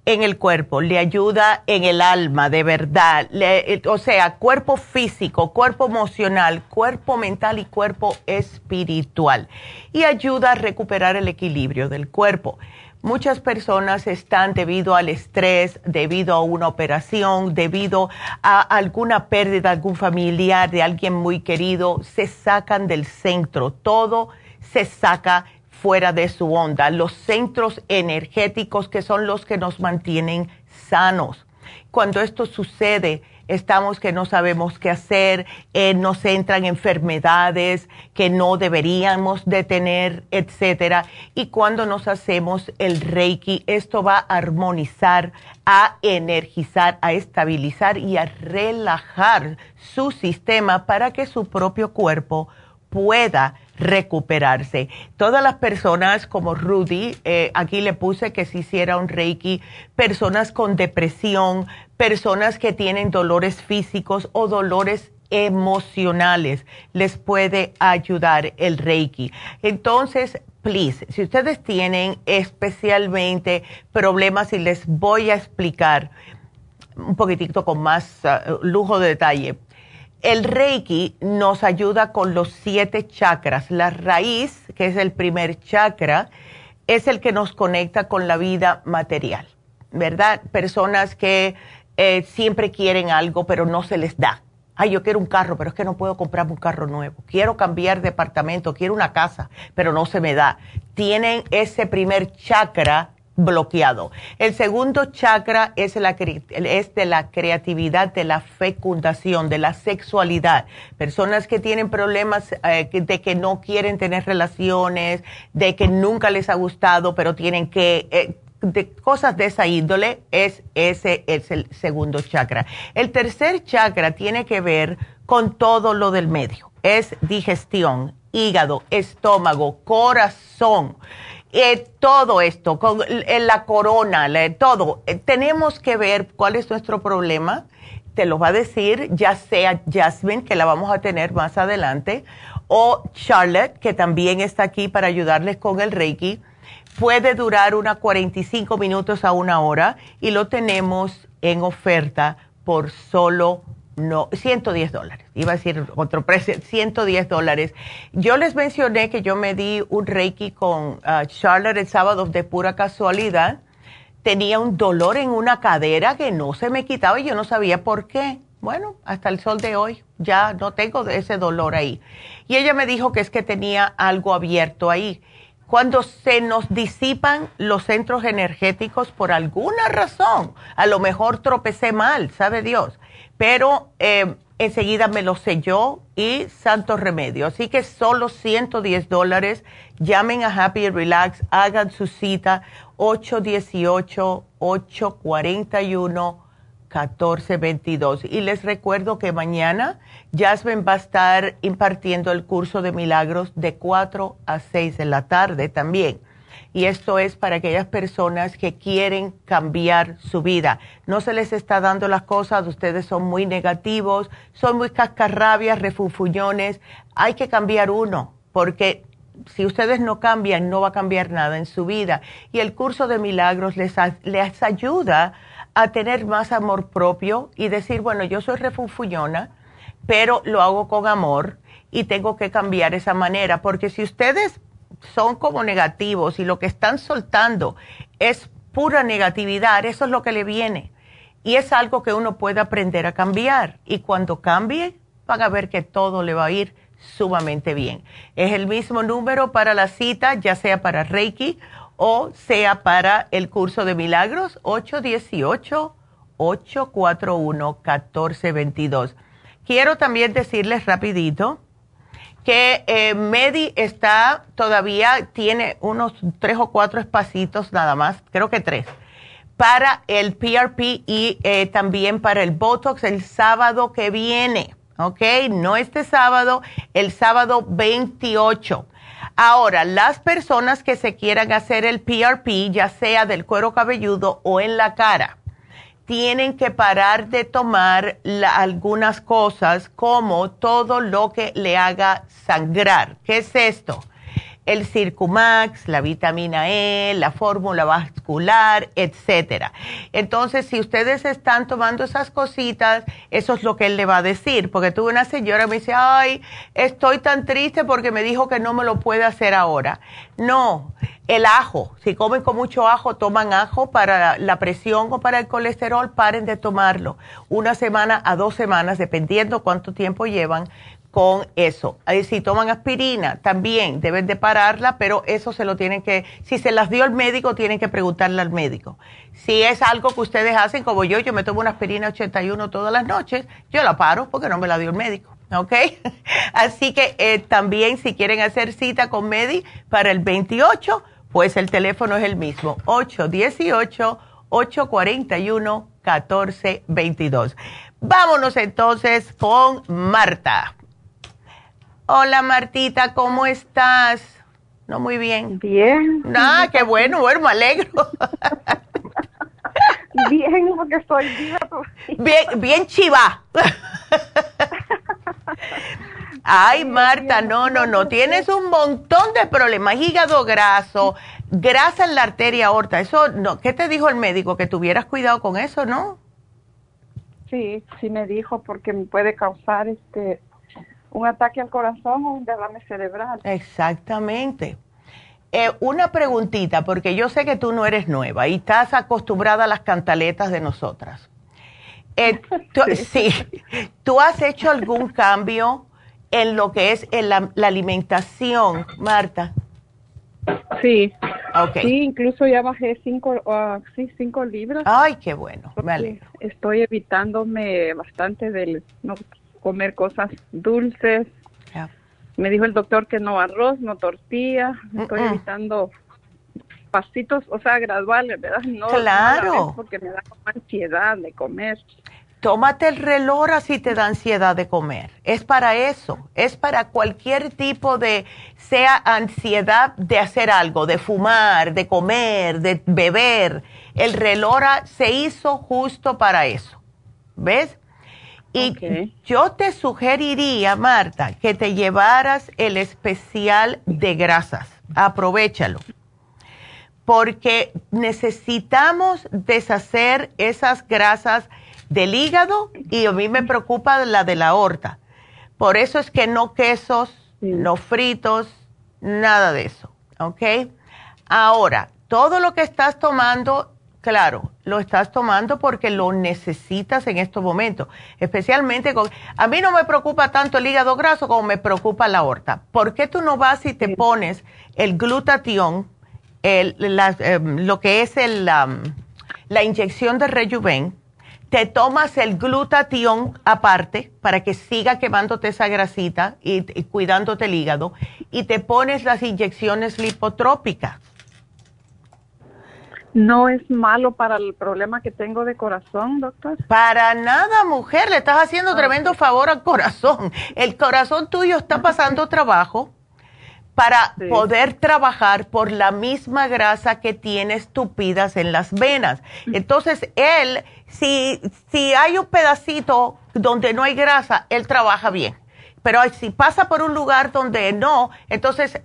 en el cuerpo, le ayuda en el alma, de verdad. Eh, o sea, cuerpo físico, cuerpo emocional, cuerpo mental y cuerpo espiritual. Y ayuda a recuperar el equilibrio del cuerpo. Muchas personas están debido al estrés, debido a una operación, debido a alguna pérdida, algún familiar, de alguien muy querido, se sacan del centro. Todo se saca fuera de su onda. Los centros energéticos que son los que nos mantienen sanos. Cuando esto sucede, estamos que no sabemos qué hacer, eh, nos entran enfermedades que no deberíamos de tener, etcétera. Y cuando nos hacemos el Reiki, esto va a armonizar, a energizar, a estabilizar y a relajar su sistema para que su propio cuerpo pueda recuperarse. Todas las personas como Rudy, eh, aquí le puse que se hiciera un Reiki, personas con depresión, personas que tienen dolores físicos o dolores emocionales, les puede ayudar el Reiki. Entonces, please, si ustedes tienen especialmente problemas y les voy a explicar un poquitito con más ah, lujo de detalle, el Reiki nos ayuda con los siete chakras. La raíz, que es el primer chakra, es el que nos conecta con la vida material, ¿verdad? Personas que eh, siempre quieren algo, pero no se les da. Ay, yo quiero un carro, pero es que no puedo comprarme un carro nuevo. Quiero cambiar de departamento, quiero una casa, pero no se me da. Tienen ese primer chakra bloqueado. El segundo chakra es, la, de la creatividad, de la fecundación, de la sexualidad. Personas que tienen problemas eh, de que no quieren tener relaciones, de que nunca les ha gustado, pero tienen que... Eh, de cosas de esa índole, es ese es el segundo chakra. El tercer chakra tiene que ver con todo lo del medio. Es digestión, hígado, estómago, corazón. Eh, todo esto, con la corona, todo. Eh, tenemos que ver cuál es nuestro problema. Te lo va a decir ya sea Jasmine, que la vamos a tener más adelante, o Charlotte, que también está aquí para ayudarles con el Reiki. Puede durar unas 45 minutos a una hora y lo tenemos en oferta por solo no, 110 dólares, iba a decir otro precio, 110 dólares. Yo les mencioné que yo me di un Reiki con uh, Charlotte el sábado de pura casualidad. Tenía un dolor en una cadera que no se me quitaba y yo no sabía por qué. Bueno, hasta el sol de hoy ya no tengo ese dolor ahí. Y ella me dijo que es que tenía algo abierto ahí. Cuando se nos disipan los centros energéticos por alguna razón, a lo mejor tropecé mal, sabe Dios pero eh, enseguida me lo selló y santo remedio. Así que solo 110 dólares. Llamen a Happy Relax, hagan su cita 818-841-1422. Y les recuerdo que mañana Jasmine va a estar impartiendo el curso de milagros de 4 a 6 de la tarde también y esto es para aquellas personas que quieren cambiar su vida. No se les está dando las cosas, ustedes son muy negativos, son muy cascarrabias, refunfuñones. Hay que cambiar uno, porque si ustedes no cambian, no va a cambiar nada en su vida. Y el curso de milagros les, les ayuda a tener más amor propio y decir, bueno, yo soy refunfuñona, pero lo hago con amor y tengo que cambiar esa manera, porque si ustedes son como negativos y lo que están soltando es pura negatividad, eso es lo que le viene. Y es algo que uno puede aprender a cambiar. Y cuando cambie, van a ver que todo le va a ir sumamente bien. Es el mismo número para la cita, ya sea para Reiki o sea para el curso de milagros, 818-841-1422. Quiero también decirles rapidito que eh, Medi está todavía, tiene unos tres o cuatro espacitos nada más, creo que tres, para el PRP y eh, también para el Botox el sábado que viene, ¿ok? No este sábado, el sábado 28. Ahora, las personas que se quieran hacer el PRP, ya sea del cuero cabelludo o en la cara, tienen que parar de tomar algunas cosas como todo lo que le haga sangrar. ¿Qué es esto? El Circumax, la vitamina E, la fórmula vascular, etcétera. Entonces, si ustedes están tomando esas cositas, eso es lo que él le va a decir. Porque tuve una señora que me dice, ay, estoy tan triste porque me dijo que no me lo puede hacer ahora. No, El ajo, si comen con mucho ajo, toman ajo para la presión o para el colesterol, paren de tomarlo. Una semana a dos semanas, dependiendo cuánto tiempo llevan con eso. Si toman aspirina, también deben de pararla, pero eso se lo tienen que, si se las dio el médico, tienen que preguntarle al médico. Si es algo que ustedes hacen, como yo, yo me tomo una aspirina 81 todas las noches, yo la paro porque no me la dio el médico. ¿Ok? (laughs) Así que eh, también si quieren hacer cita con Medi para el 28, pues el teléfono es el mismo, 818-841-1422. Vámonos entonces con Marta. Hola Martita, ¿cómo estás? No muy bien. Bien. Ah, qué bueno, bueno, me alegro. (laughs) bien, porque estoy viva. Bien, bien chiva. Ay, Marta, no, no, no. Tienes un montón de problemas. Hígado graso, grasa en la arteria aorta. Eso, no. ¿Qué te dijo el médico? Que tuvieras cuidado con eso, ¿no? Sí, sí me dijo porque me puede causar este un ataque al corazón o un derrame cerebral. Exactamente. Eh, una preguntita, porque yo sé que tú no eres nueva y estás acostumbrada a las cantaletas de nosotras. Eh, (laughs) sí. ¿Tú has hecho algún cambio en lo que es la, alimentación, Marta? Sí. Okay. Sí, incluso ya bajé cinco, uh, sí, cinco libras. Ay, qué bueno, me alegro. Estoy evitándome bastante del no comer cosas dulces. Me dijo el doctor que no arroz, no tortilla. Estoy evitando pasitos, o sea, graduales, ¿verdad? No, claro. porque me da como ansiedad de comer. Tómate el reloj así te da ansiedad de comer. Es para eso, es para cualquier tipo de, sea ansiedad de hacer algo, de fumar, de comer, de beber. El reloj se hizo justo para eso. ¿Ves? Y yo te sugeriría, Marta, que te llevaras el especial de grasas. Aprovechalo. Porque necesitamos deshacer esas grasas del hígado y a mí me preocupa la de la aorta. Por eso es que no quesos, no fritos, nada de eso. ¿Ok? Ahora, todo lo que estás tomando Claro, lo estás tomando porque lo necesitas en estos momentos, especialmente con... A mí no me preocupa tanto el hígado graso como me preocupa la aorta. ¿Por qué tú no vas y te pones el glutatión, el, em, lo que es el, la inyección de Rejuven, te tomas el glutatión aparte para que siga quemándote esa grasita y cuidándote el hígado y te pones las inyecciones lipotrópicas ¿No es malo para el problema que tengo de corazón, doctor? Para nada, mujer, le estás haciendo ah, tremendo favor al corazón. El corazón tuyo está pasando (laughs) trabajo para poder trabajar por la misma grasa que tienes tupidas en las venas. Entonces, él, si, si hay un pedacito donde no hay grasa, él trabaja bien. Pero si pasa por un lugar donde no, entonces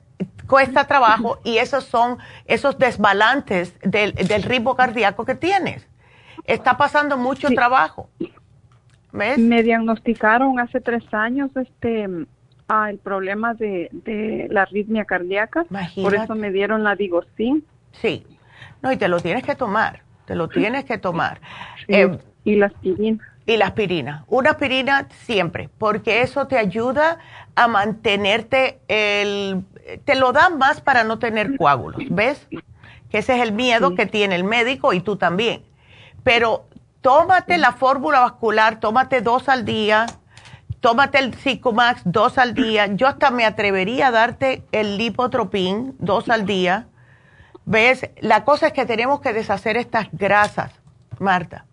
cuesta trabajo y esos son esos desbalances del, ritmo cardíaco que tienes. Está pasando mucho trabajo. ¿Ves? Me diagnosticaron hace tres años este el problema de, la arritmia cardíaca. Por eso me dieron la Digocin. Sí. No, y te lo tienes que tomar. Te lo tienes que tomar. Eh, y la aspirina. Y la aspirina. Una aspirina siempre, porque eso te ayuda a mantenerte el, te lo dan más para no tener coágulos, ¿ves? Que ese es el miedo que tiene el médico y tú también. Pero tómate la fórmula vascular, tómate dos al día, tómate el Psicomax dos al día. Yo hasta me atrevería a darte el lipotropín dos al día. ¿Ves? La cosa es que tenemos que deshacer estas grasas, Marta.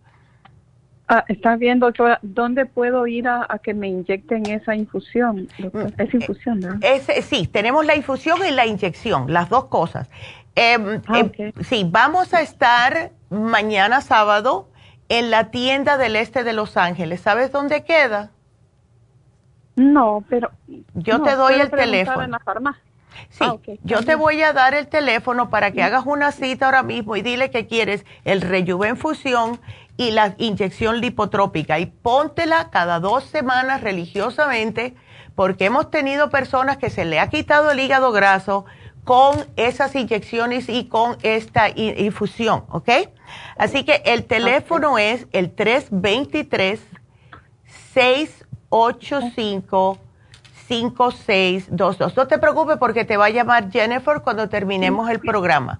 Ah, está bien, doctora. ¿Dónde puedo ir a, que me inyecten esa infusión? Mm, esa infusión, ¿no? sí, tenemos la infusión y la inyección, las dos cosas. Em, ah, em, sí, vamos a estar mañana sábado en la tienda del este de Los Ángeles. ¿Sabes dónde queda? No, pero... Yo te doy el teléfono. En la farmacia. Sí, ah, yo te voy a dar el teléfono para que hagas una cita ahora mismo y dile que quieres el Rejuven Fusión y la inyección lipotrópica y póntela cada dos semanas religiosamente porque hemos tenido personas que se le ha quitado el hígado graso con esas inyecciones y con esta infusión, ¿ok? Así que el teléfono es el 323-685-5622. No te preocupes porque te va a llamar Jennifer cuando terminemos el programa.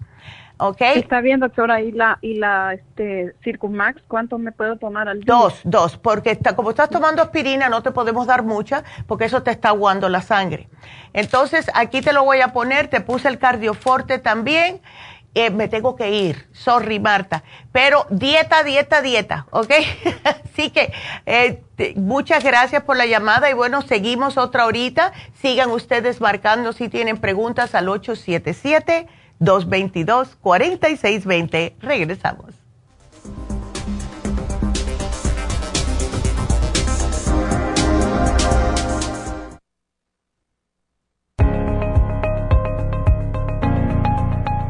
¿Ok? Está bien, doctora. ¿Y la, y la este, Circumax, cuánto me puedo tomar al día? Dos, dos, porque está, como estás tomando aspirina no te podemos dar mucha porque eso te está aguando la sangre. Entonces, aquí te lo voy a poner, te puse el cardioforte también. Eh, me tengo que ir, sorry Marta, pero dieta, dieta, dieta, ¿ok? (laughs) Así que eh, muchas gracias por la llamada y bueno, seguimos otra horita. Sigan ustedes marcando si tienen preguntas al 877. 222-4620. Regresamos.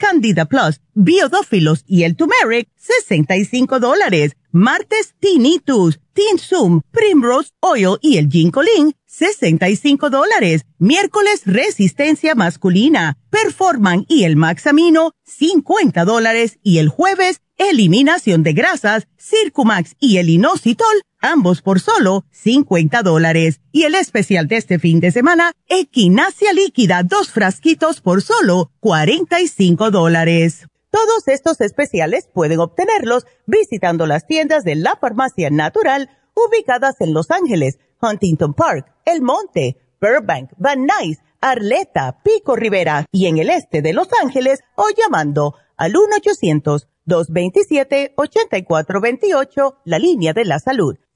Candida Plus, Biodófilos y el Turmeric, 65 dólares. Martes, Tinnitus, Tinsum, Primrose Oil y el Ginkolin, 65 dólares. Miércoles, Resistencia Masculina, Performan y el Maxamino, 50 dólares. Y el jueves, Eliminación de Grasas, Circumax y el Inositol, ambos por solo 50 dólares. Y el especial de este fin de semana, Equinacia Líquida, dos frasquitos por solo 45 dólares. Todos estos especiales pueden obtenerlos visitando las tiendas de la farmacia natural ubicadas en Los Ángeles, Huntington Park, El Monte, Burbank, Van Nuys, Arleta, Pico Rivera y en el este de Los Ángeles o llamando al 1 800 227-8428, la línea de la salud.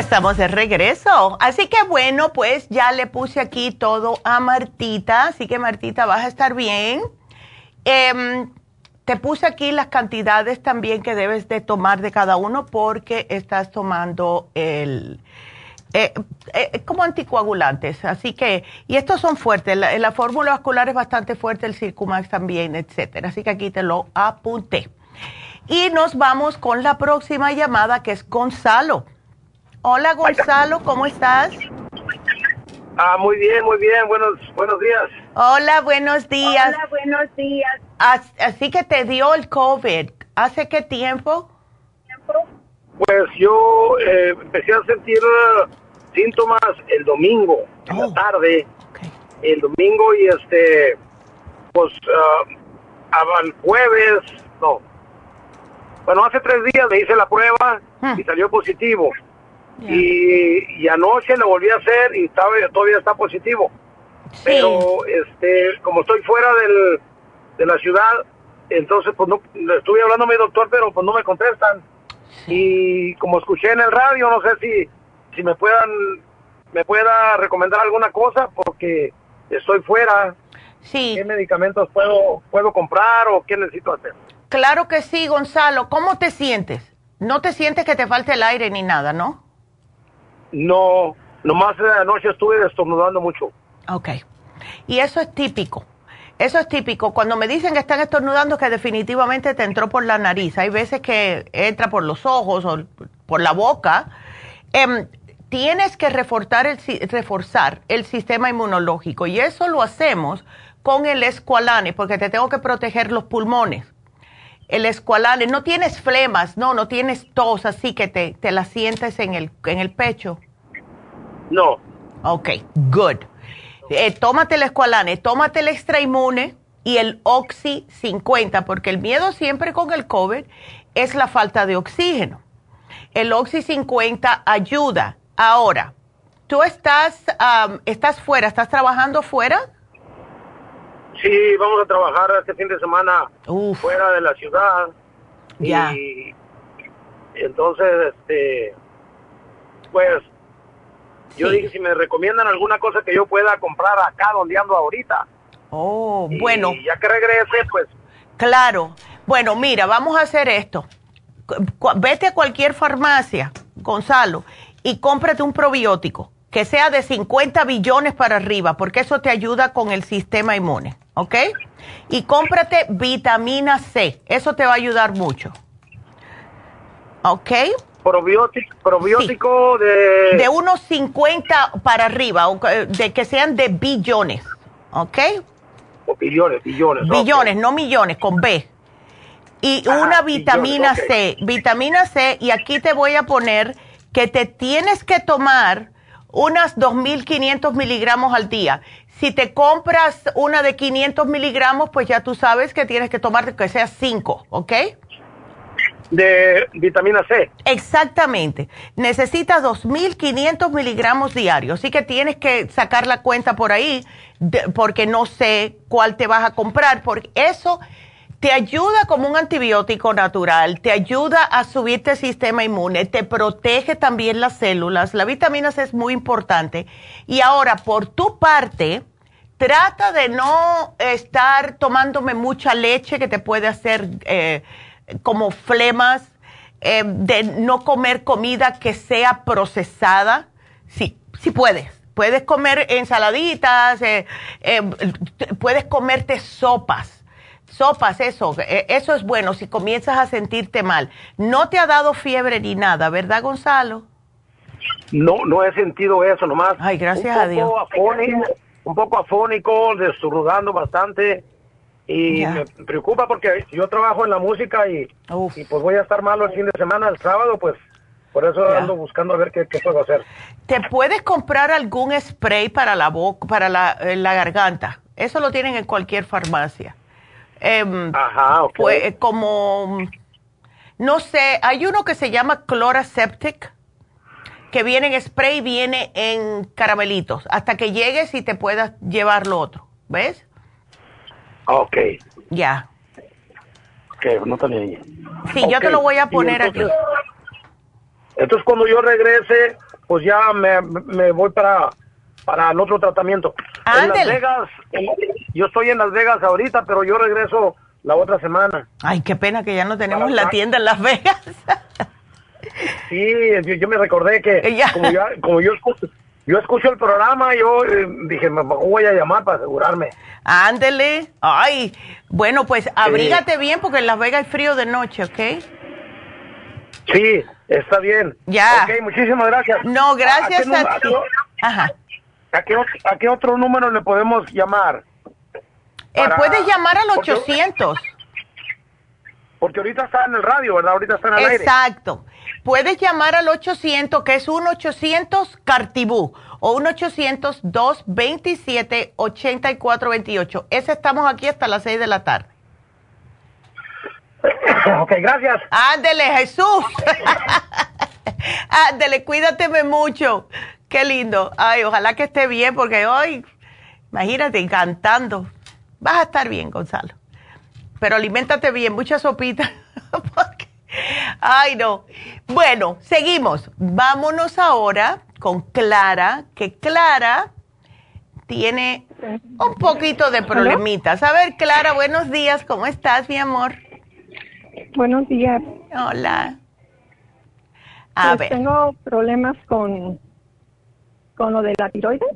Estamos de regreso. Así que bueno, pues ya le puse aquí todo a Martita. Así que Martita, vas a estar bien. Em, te puse aquí las cantidades también que debes de tomar de cada uno porque estás tomando el... Eh, eh, como anticoagulantes, así que, y estos son fuertes, la, la fórmula vascular es bastante fuerte, el Circumax también, etcétera, así que aquí te lo apunté. Y nos vamos con la próxima llamada que es Gonzalo. Hola Gonzalo, ¿cómo estás? Ah, muy bien, muy bien, buenos, buenos días. Hola, buenos días. Hola, buenos días. Así que te dio el COVID. ¿Hace qué tiempo? Pues yo eh, empecé a sentir uh, síntomas el domingo, en la Oh. tarde. El domingo y este, pues uh, al jueves, no. Bueno, hace tres días me hice la prueba Hmm. y salió positivo. Y, y anoche lo volví a hacer y estaba, todavía está positivo. Pero este, como estoy fuera del, de la ciudad, entonces pues no, le estuve hablando a mi doctor, pero pues no me contestan. Y como escuché en el radio, no sé si, si me puedan, me pueda recomendar alguna cosa porque estoy fuera. Sí. ¿Qué medicamentos puedo, puedo comprar o qué necesito hacer? Claro que sí, Gonzalo. ¿Cómo te sientes? No te sientes que te falte el aire ni nada, ¿no? No, nomás anoche estuve estornudando mucho. Ok. Y eso es típico. Eso es típico. Cuando me dicen que están estornudando, que definitivamente te entró por la nariz. Hay veces que entra por los ojos o por la boca. Em, tienes que reforzar el, reforzar el sistema inmunológico. Y eso lo hacemos con el escualane, porque te tengo que proteger los pulmones. El escualane, no tienes flemas, no, no tienes tos, así que te, te la sientes en el, en el pecho. No. Ok, good. Eh, tómate el escualane, tómate el extra inmune y el Oxy 50, porque el miedo siempre con el COVID es la falta de oxígeno. El Oxy 50 ayuda. Ahora, tú estás, am, estás fuera, estás trabajando fuera. Sí, vamos a trabajar este fin de semana fuera de la ciudad. Ya. Y entonces, este, pues, yo dije, si me recomiendan alguna cosa que yo pueda comprar acá donde ando ahorita. Oh, Y bueno. ya que regrese, pues, Claro. Bueno, mira, vamos a hacer esto. Vete a cualquier farmacia, Gonzalo, y cómprate un probiótico que sea de 50 billones para arriba, porque eso te ayuda con el sistema inmune, ¿ok? Y cómprate vitamina C, eso te va a ayudar mucho. ¿Ok? probiótico, probiótico de... De unos 50 para arriba, que- de que sean de billones, ¿ok? o billones, billones. Billones, no millones, con B. Y Ah, una billones, vitamina. C. Vitamina C, y aquí te voy a poner que te tienes que tomar unas 2.500 miligramos al día. Si te compras una de 500 miligramos, pues ya tú sabes que tienes que tomar que sea 5, ¿ok? De vitamina C. Exactamente. Necesitas 2.500 miligramos diarios, así que tienes que sacar la cuenta por ahí, de- porque no sé cuál te vas a comprar, porque eso te ayuda como un antibiótico natural, te ayuda a subirte el sistema inmune, te protege también las células. La vitamina C es muy importante. Y ahora, por tu parte, trata de no estar tomándome mucha leche que te puede hacer eh, como flemas, eh, de no comer comida que sea procesada. Sí, sí puedes. Puedes comer ensaladitas, eh, eh, puedes comerte sopas. Sopas, eso, eso es bueno si comienzas a sentirte mal. No te ha dado fiebre ni nada, ¿verdad, Gonzalo? No, no he sentido eso nomás. Ay, gracias un a Dios. Un poco afónico, desturrudando bastante. Y me preocupa porque yo trabajo en la música y, y pues voy a estar malo el fin de semana, el sábado, pues por eso ando buscando a ver qué, qué puedo hacer. ¿Te puedes comprar algún spray para la boca, para la, eh, la garganta? Eso lo tienen en cualquier farmacia. Em, Ajá, ok. pues, como, no sé, hay uno que se llama Chloraseptic, que viene en spray y viene en caramelitos, hasta que llegues y te puedas llevar lo otro. ¿Ves? Ok, Ya. que no leí. Sí, yo te lo voy a poner aquí. Entonces cuando yo regrese, pues ya me, me voy para, para el otro tratamiento. En Las Vegas, yo estoy en Las Vegas ahorita, pero yo regreso la otra semana. Ay, qué pena que ya no tenemos la tienda en Las Vegas. (laughs) sí, yo, me recordé que (laughs) como, como yo escucho, yo escucho el programa, yo eh, dije, me voy a llamar para asegurarme. Ándele. Ay, bueno, pues abrígate bien porque en Las Vegas hay frío de noche, ¿ok? Sí, está bien. Ya. Ok, muchísimas gracias. No, gracias a, ti. Ajá. ¿A qué, otro número le podemos llamar? Eh, puedes llamar al 800. Porque, ahorita está en el radio, ¿verdad? Ahorita está en el aire. Exacto. Puedes llamar al 800, que es 1-800-CARTIBU o 1-800-227-8428. Ese estamos aquí hasta las 6 de la tarde. (coughs) ok, gracias. Ándele, Jesús. (laughs) Ándele, cuídateme mucho. Qué lindo. Ay, ojalá que esté bien, porque hoy, imagínate, cantando. Vas a estar bien, Gonzalo. Pero aliméntate bien, mucha sopita. (laughs) Ay, no. Bueno, seguimos. Vámonos ahora con Clara, que Clara tiene un poquito de problemitas. A ver, Clara, buenos días. ¿Cómo estás, mi amor? Buenos días. Hola. A pues ver. Tengo problemas con, con lo de la tiroides.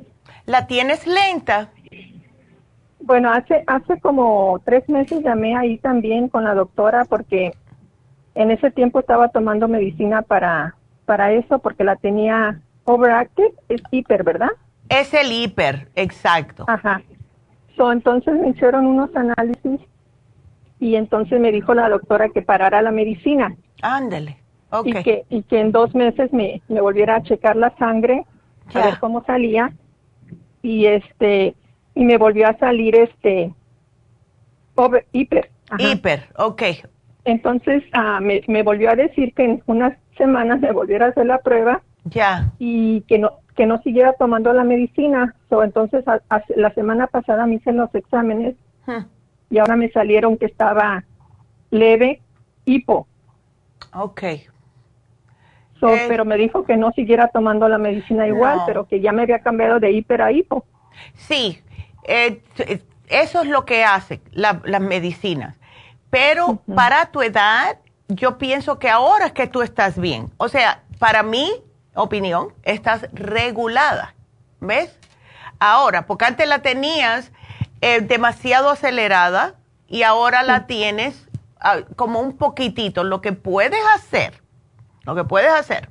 ¿La tienes lenta? Bueno, hace, hace como tres meses llamé ahí también con la doctora porque en ese tiempo estaba tomando medicina para, para eso porque la tenía overactive, es hiper, ¿verdad? Es el hiper, exacto. Ajá. So, entonces me hicieron unos análisis y entonces me dijo la doctora que parara la medicina. Ándale. Okay. Y que, y que en dos meses me, me volviera a checar la sangre, a ver cómo salía. Y este, y me volvió a salir este, over, hiper. Hiper, ok. Entonces ah, me, me volvió a decir que en unas semanas me volviera a hacer la prueba. Ya. Y que no, que no siguiera tomando la medicina. So, entonces, la semana pasada me hice los exámenes y ahora me salieron que estaba leve hipo. Ok. So, eh, pero me dijo que no siguiera tomando la medicina igual, pero que ya me había cambiado de hiper a hipo. Sí, eh, eso es lo que hace las medicinas. Pero para tu edad, yo pienso que ahora es que tú estás bien. O sea, para mi opinión, estás regulada. ¿Ves? Ahora, porque antes la tenías eh, demasiado acelerada y ahora la tienes ah, como un poquitito. Lo que puedes hacer, lo que puedes hacer,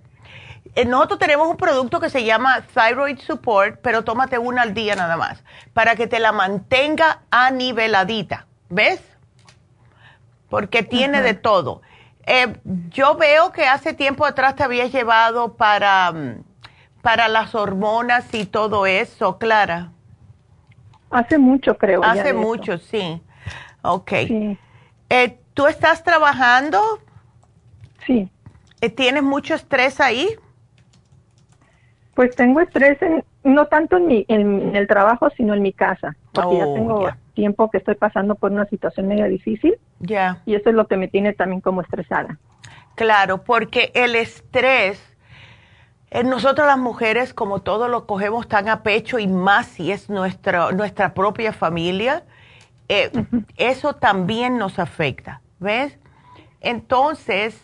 eh, nosotros tenemos un producto que se llama Thyroid Support, pero tómate una al día nada más, para que te la mantenga aniveladita, ¿ves? Porque tiene de todo. Eh, yo veo que hace tiempo atrás te habías llevado para, mm, para las hormonas y todo eso, Clara. Hace mucho, creo. Hace mucho, sí. Ok. Eh, ¿Tú estás trabajando? Sí. Eh, ¿Tienes mucho estrés ahí? Pues tengo estrés, no tanto en, mi, en, el trabajo, sino en mi casa, porque ya oh, tengo tiempo que estoy pasando por una situación medio difícil. Ya. Y eso es lo que me tiene también como estresada. Claro, porque el estrés nosotros las mujeres, como todo lo cogemos tan a pecho y más si es nuestra, nuestra propia familia, eh, eso también nos afecta, ¿ves? Entonces,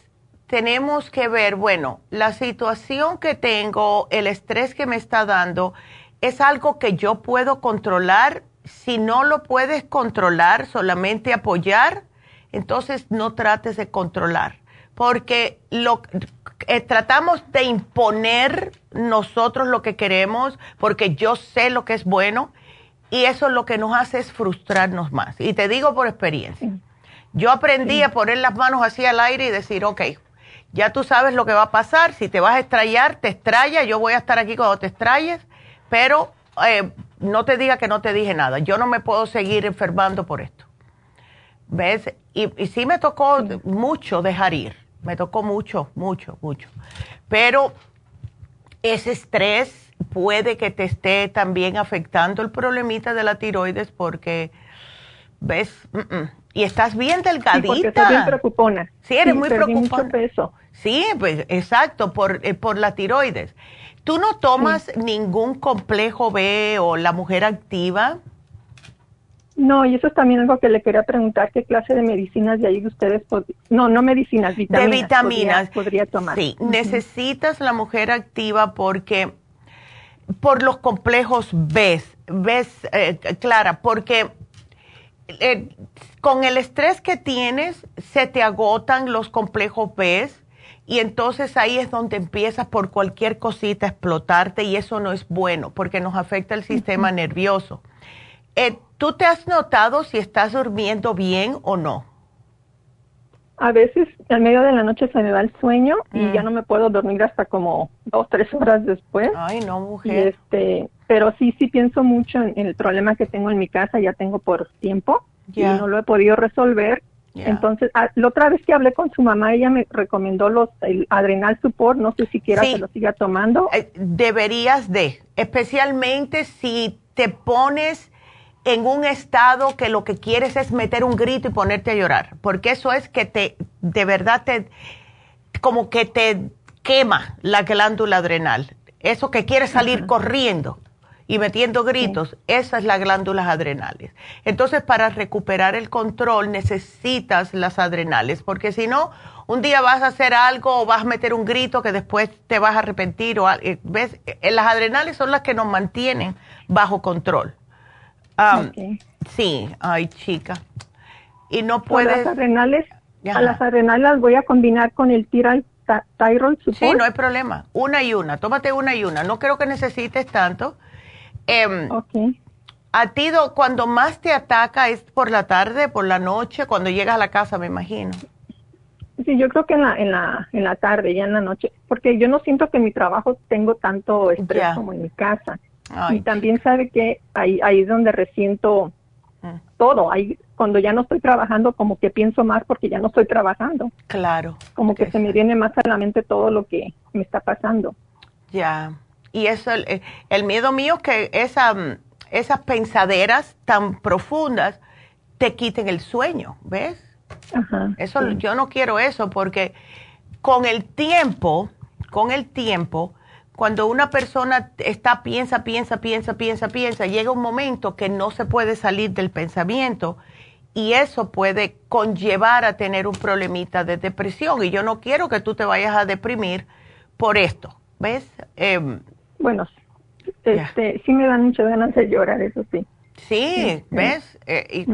tenemos que ver, bueno, la situación que tengo, el estrés que me está dando, es algo que yo puedo controlar. Si no lo puedes controlar, solamente apoyar, entonces no trates de controlar. Porque lo, eh, tratamos de imponer nosotros lo que queremos, porque yo sé lo que es bueno, y eso lo que nos hace es frustrarnos más. Y te digo por experiencia. Yo aprendí a poner las manos así al aire y decir, ok, ya tú sabes lo que va a pasar, si te vas a estrellar, te estrella, yo voy a estar aquí cuando te estrelles, pero eh, no te diga que no te dije nada, yo no me puedo seguir enfermando por esto. ¿Ves? Y, y sí me tocó mucho dejar ir me tocó mucho, mucho, mucho. Pero ese estrés puede que te esté también afectando el problemita de la tiroides porque, ves, Y estás bien delgadita. Sí, porque estoy bien preocupona. Sí, eres muy preocupona. mucho peso. Sí, pues exacto, por, eh, por la tiroides. ¿Tú no tomas ningún complejo B o la mujer activa? No, y eso es también algo que le quería preguntar, ¿qué clase de medicinas de ahí ustedes, no, no medicinas, vitaminas. De vitaminas. Podría, tomar. Sí, necesitas la mujer activa porque, por los complejos B, ves, eh, Clara, porque eh, con el estrés que tienes se te agotan los complejos B y entonces ahí es donde empiezas por cualquier cosita a explotarte y eso no es bueno porque nos afecta el sistema nervioso. Eh, ¿Tú te has notado si estás durmiendo bien o no? A veces al medio de la noche se me da el sueño y mm. ya no me puedo dormir hasta como dos, tres horas después. Ay, no, mujer. este, pero sí, sí pienso mucho en, el problema que tengo en mi casa, ya tengo por tiempo y no lo he podido resolver. Entonces, ah, la otra vez que hablé con su mamá, ella me recomendó los el Adrenal Support, no sé si quiera que lo siga tomando. Eh, deberías de, especialmente si te pones en un estado que lo que quieres es meter un grito y ponerte a llorar, porque eso es que te, de verdad te, como que te quema la glándula adrenal. Eso que quieres salir corriendo y metiendo gritos, esas las glándulas adrenales. Entonces, para recuperar el control necesitas las adrenales, porque si no, un día vas a hacer algo o vas a meter un grito que después te vas a arrepentir. O, eh, ¿ves? Eh, las adrenales son las que nos mantienen bajo control. Sí, ay chica. Y no puedes... las adrenales, a las adrenales las voy a combinar con el support. Sí, no hay problema. Una y una. Tómate una y una. No creo que necesites tanto. Eh, A ti cuando más te ataca es por la tarde, por la noche, cuando llegas a la casa, me imagino. Sí, yo creo que en la, en la, en la tarde, ya en la noche, porque yo no siento que en mi trabajo tengo tanto estrés como en mi casa y también sabe que ahí, ahí es donde resiento mm. todo. Ahí, cuando ya no estoy trabajando, como que pienso más porque ya no estoy trabajando. Claro. Como que se me viene más a la mente todo lo que me está pasando. Ya. Y eso, el, el miedo mío es que esa, esas pensaderas tan profundas te quiten el sueño, ¿ves? Ajá, eso, yo no quiero eso porque con el tiempo, con el tiempo, cuando una persona está piensa, piensa, piensa, piensa, piensa, llega un momento que no se puede salir del pensamiento y eso puede conllevar a tener un problemita de depresión y yo no quiero que tú te vayas a deprimir por esto, ¿ves? Em, bueno, este, sí me dan muchas ganas de llorar, eso sí. Sí, ¿ves? Eh,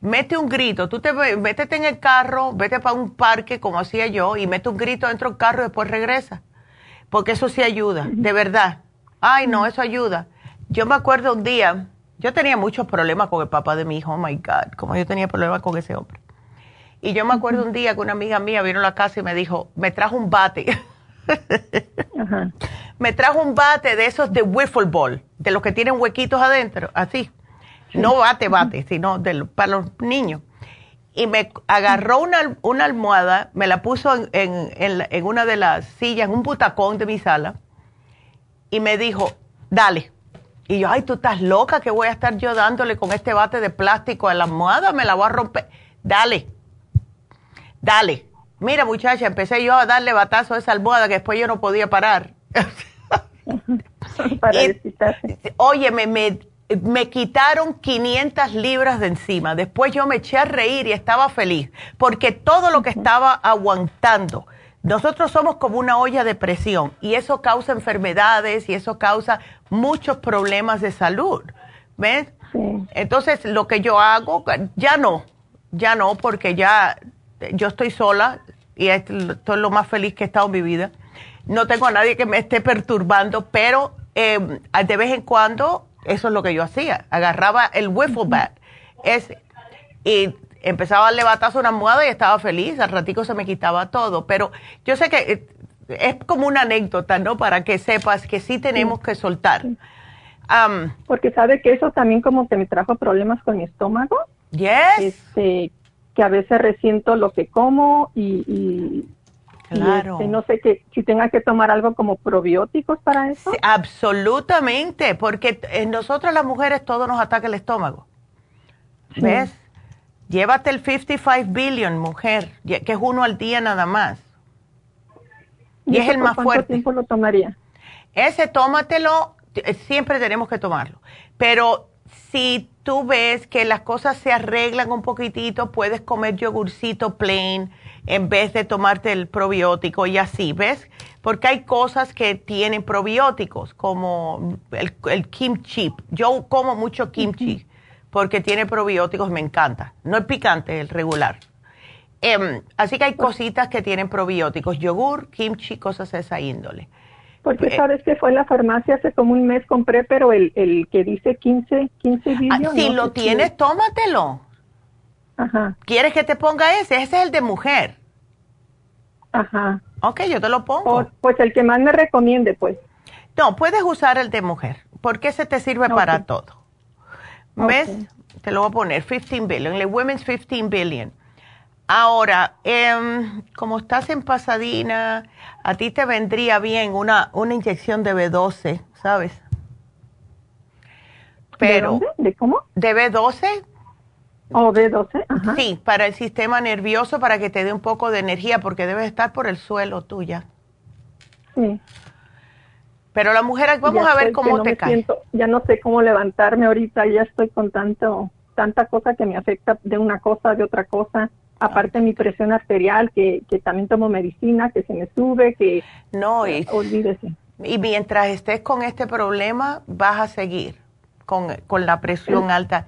mete un grito, tú te métete en el carro, vete para un parque como hacía yo y mete un grito dentro del carro y después regresa porque eso sí ayuda, de verdad. Ay, no, eso ayuda. Yo me acuerdo un día, yo tenía muchos problemas con el papá de mi hijo, oh my God, como yo tenía problemas con ese hombre. Y yo me acuerdo un día que una amiga mía vino a la casa y me dijo, me trajo un bate. (laughs) Me trajo un bate de esos de wiffle ball, de los que tienen huequitos adentro, así. No bate, bate, sino de, para los niños y me agarró una, una almohada, me la puso en, en, en, una de las sillas, en un butacón de mi sala, y me dijo, dale. Y yo, ay, tú estás loca que voy a estar yo dándole con este bate de plástico a la almohada, me la voy a romper. Dale, dale. Mira, muchacha, empecé yo a darle batazo a esa almohada que después yo no podía parar. (laughs) Para oye, me, me me quitaron 500 libras de encima. Después yo me eché a reír y estaba feliz, porque todo lo que estaba aguantando, nosotros somos como una olla de presión y eso causa enfermedades y eso causa muchos problemas de salud. ¿Ves? Entonces, lo que yo hago, ya no, ya no, porque ya yo estoy sola y estoy lo más feliz que he estado en mi vida. No tengo a nadie que me esté perturbando, pero eh, de vez en cuando eso es lo que yo hacía. Agarraba el wiffle bat y empezaba a darle batazo a una almohada y estaba feliz. Al ratico se me quitaba todo. Pero yo sé que eh, es como una anécdota, ¿no? Para que sepas que sí tenemos que soltar. Porque sabe que eso también como que me trajo problemas con mi estómago. Yes. Este, que a veces resiento lo que como y Claro. Este, no sé que, si tenga que tomar algo como probióticos para eso. absolutamente, porque en nosotras las mujeres todo nos ataca el estómago. ¿Ves? Llévate el 55 billion, mujer, que es uno al día nada más. Y, es el más fuerte. ¿Cuánto tiempo lo tomaría? Ese tómatelo, eh, siempre tenemos que tomarlo. Pero si tú ves que las cosas se arreglan un poquitito, puedes comer yogurcito plain en vez de tomarte el probiótico y así, ¿ves? Porque hay cosas que tienen probióticos, como el, kimchi. Yo como mucho kimchi porque tiene probióticos, me encanta. No es picante, el regular. Em, así que hay cositas que tienen probióticos, yogur, kimchi, cosas de esa índole. Porque eh, sabes que fue en la farmacia hace como un mes compré, pero el, el que dice 15, 15 ah, Si lo tienes, tómatelo. Ajá. ¿Quieres que te ponga ese? Ese es el de mujer. Ajá. Ok, yo te lo pongo. pues el que más me recomiende, pues. No, puedes usar el de mujer, porque ese te sirve para todo. ¿Ves? Te lo voy a poner, 15 billion, el Women's 15 billion. Ahora, em, como estás en Pasadena, a ti te vendría bien una, una inyección de B12, ¿sabes? Pero, ¿De, cómo? De B12. ¿O B12? Ajá. Sí, para el sistema nervioso, para que te dé un poco de energía, porque debes estar por el suelo tuya. Sí. Pero la mujer, vamos a ver cómo te cae. ya no sé cómo levantarme ahorita, ya estoy con tanto, tanta cosa que me afecta de una cosa, de otra cosa aparte mi presión arterial, que, que también tomo medicina, que se me sube, que... No, y, olvídese. Y mientras estés con este problema, vas a seguir con, la presión alta.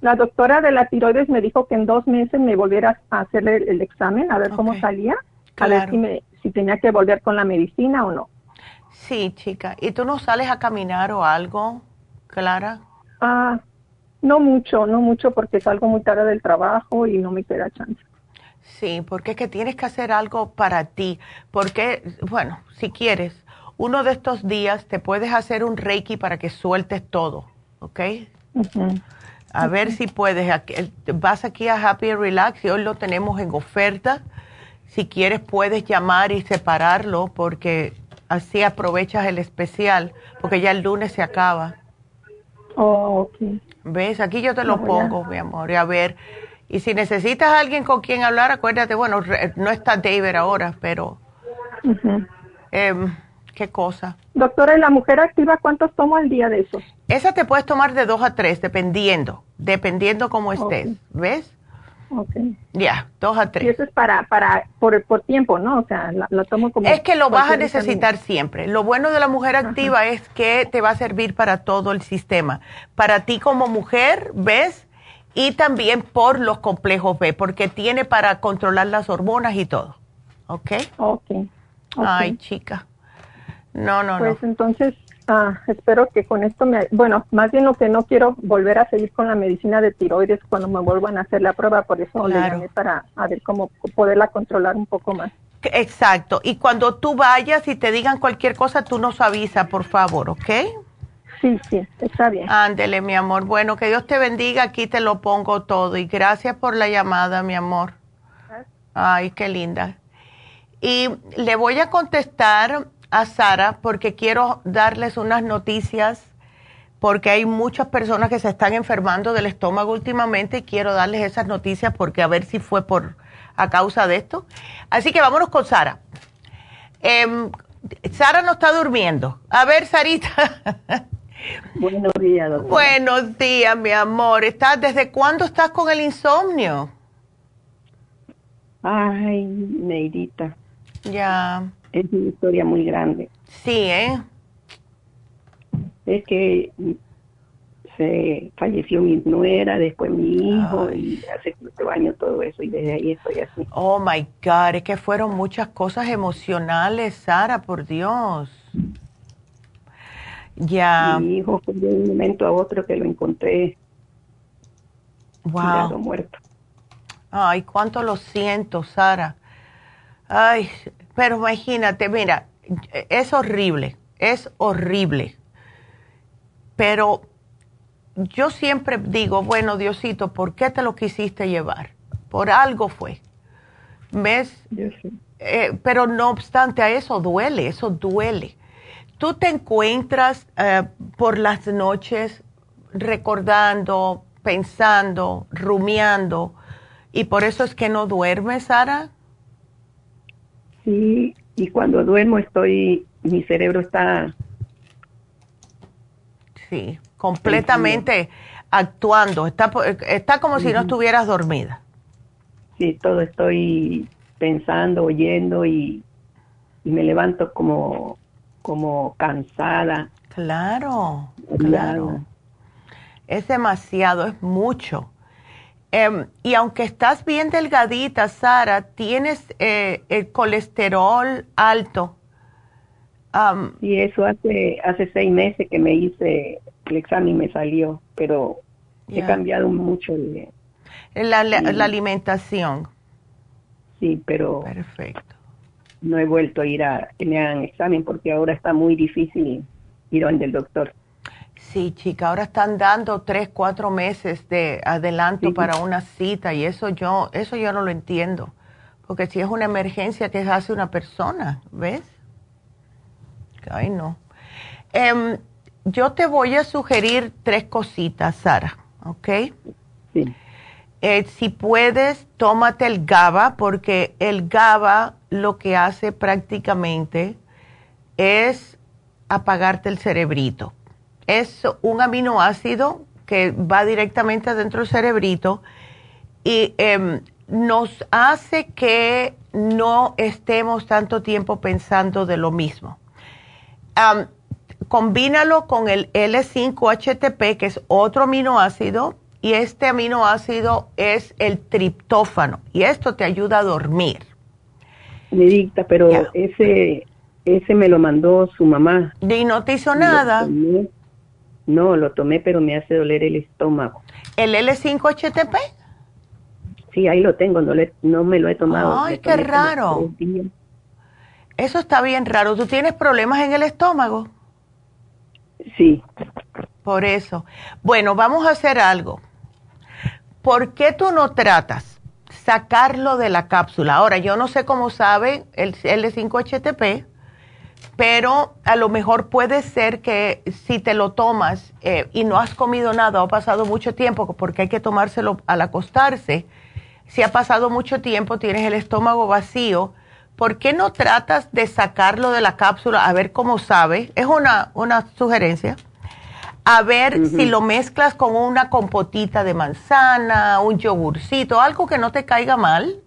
La doctora de la tiroides me dijo que en dos meses me volviera a hacer el, examen, a ver cómo salía, a ver si, me, si tenía que volver con la medicina o no. Sí, chica. ¿Y tú no sales a caminar o algo, Clara? Ah, no mucho, no mucho porque salgo muy tarde del trabajo y no me queda chance. Sí, porque es que tienes que hacer algo para ti. Porque, bueno, si quieres, uno de estos días te puedes hacer un reiki para que sueltes todo, ¿ok? A ver si puedes. Vas aquí a Happy Relax y hoy lo tenemos en oferta. Si quieres puedes llamar y separarlo porque así aprovechas el especial, porque ya el lunes se acaba. Oh, ok. ¿Ves? Aquí yo te lo pongo, mi amor. Y a ver, y si necesitas a alguien con quien hablar, acuérdate, bueno, no está David ahora, pero... Em, ¿Qué cosa? Doctora, ¿y la mujer activa cuántos tomo al día de eso? Esa te puedes tomar de dos a tres, dependiendo, dependiendo cómo estés, ¿ves? Ok. Ya, dos a tres. Y eso es para, para, por, por tiempo, ¿no? O sea, lo tomo como... Es que lo vas a necesitar siempre. Lo bueno de la mujer activa es que te va a servir para todo el sistema. Para ti como mujer, ¿ves? Y también por los complejos B, porque tiene para controlar las hormonas y todo. ¿Ok? Ok. Ay, chica. No, no, no. Pues entonces, Ah, espero que con esto me... Bueno, más bien lo que no quiero volver a seguir con la medicina de tiroides cuando me vuelvan a hacer la prueba, por eso le llamé para a ver cómo poderla controlar un poco más. Exacto. Y cuando tú vayas y te digan cualquier cosa, tú nos avisa, por favor, ¿ok? Sí, sí, está bien. Ándele, mi amor. Bueno, que Dios te bendiga. Aquí te lo pongo todo. Y gracias por la llamada, mi amor. Ay, qué linda. Y le voy a contestar a Sara porque quiero darles unas noticias porque hay muchas personas que se están enfermando del estómago últimamente y quiero darles esas noticias porque a ver si fue por a causa de esto. Así que vámonos con Sara. Em, Sara no está durmiendo. A ver, Sarita. (laughs) Buenos días, doctora. Buenos días, mi amor. ¿Estás, ¿Desde cuándo estás con el insomnio? Ay, Neidita. Ya es una historia muy grande. Sí, ¿eh? Es que se falleció mi nuera, después mi hijo, y hace cuatro años todo eso, y desde ahí estoy así. Oh my God, es que fueron muchas cosas emocionales, Sara, por Dios. Ya. Mi hijo fue de un momento a otro que lo encontré. Wow. muerto. Ay, cuánto lo siento, Sara. Ay, pero imagínate, mira, es horrible, es horrible. Pero yo siempre digo, bueno, Diosito, ¿por qué te lo quisiste llevar? Por algo fue. ¿Ves? Eh, pero no obstante a eso duele, eso duele. Tú te encuentras eh, por las noches recordando pensando, rumiando, y por eso es que no duermes, Sara. Sí, y cuando duermo estoy, mi cerebro está... Sí, completamente actuando, está, está como si no estuvieras dormida. Sí, todo estoy pensando, oyendo y, y me levanto como, como cansada. Claro, claro. Es demasiado, es mucho. Em, y aunque estás bien delgadita, Sara, tienes eh, el colesterol alto. y eso hace, hace seis meses que me hice el examen y me salió, pero he cambiado mucho. la, la, alimentación. Sí, pero... Perfecto. No he vuelto a ir a que me hagan examen porque ahora está muy difícil ir donde el doctor. Sí, chica, ahora están dando tres, cuatro meses de adelanto para una cita y eso yo, eso yo no lo entiendo. Porque si es una emergencia, ¿qué hace una persona? ¿Ves? Ay, no. Em, yo te voy a sugerir tres cositas, Sara, ¿ok? Sí. Eh, si puedes, tómate el GABA, porque el GABA lo que hace prácticamente es apagarte el cerebrito es un aminoácido que va directamente adentro del cerebrito y em, nos hace que no estemos tanto tiempo pensando de lo mismo. combínalo con el L5-HTP, que es otro aminoácido, y este aminoácido es el triptófano, y esto te ayuda a dormir. Me dicta, pero ese, ese me lo mandó su mamá. Y no te hizo nada. No, lo tomé, pero me hace doler el estómago. ¿El L5-HTP? Sí, ahí lo tengo, no, no me lo he tomado. Ay, qué raro. Eso está bien raro. ¿Tú tienes problemas en el estómago? Sí. Por eso. Bueno, vamos a hacer algo. ¿Por qué tú no tratas sacarlo de la cápsula? Ahora, yo no sé cómo sabe el L5-HTP, pero a lo mejor puede ser que si te lo tomas eh, y no has comido nada o ha pasado mucho tiempo, porque hay que tomárselo al acostarse, si ha pasado mucho tiempo, tienes el estómago vacío, ¿por qué no tratas de sacarlo de la cápsula a ver cómo sabe? Es una, una sugerencia. A ver si lo mezclas con una compotita de manzana, un yogurcito, algo que no te caiga mal,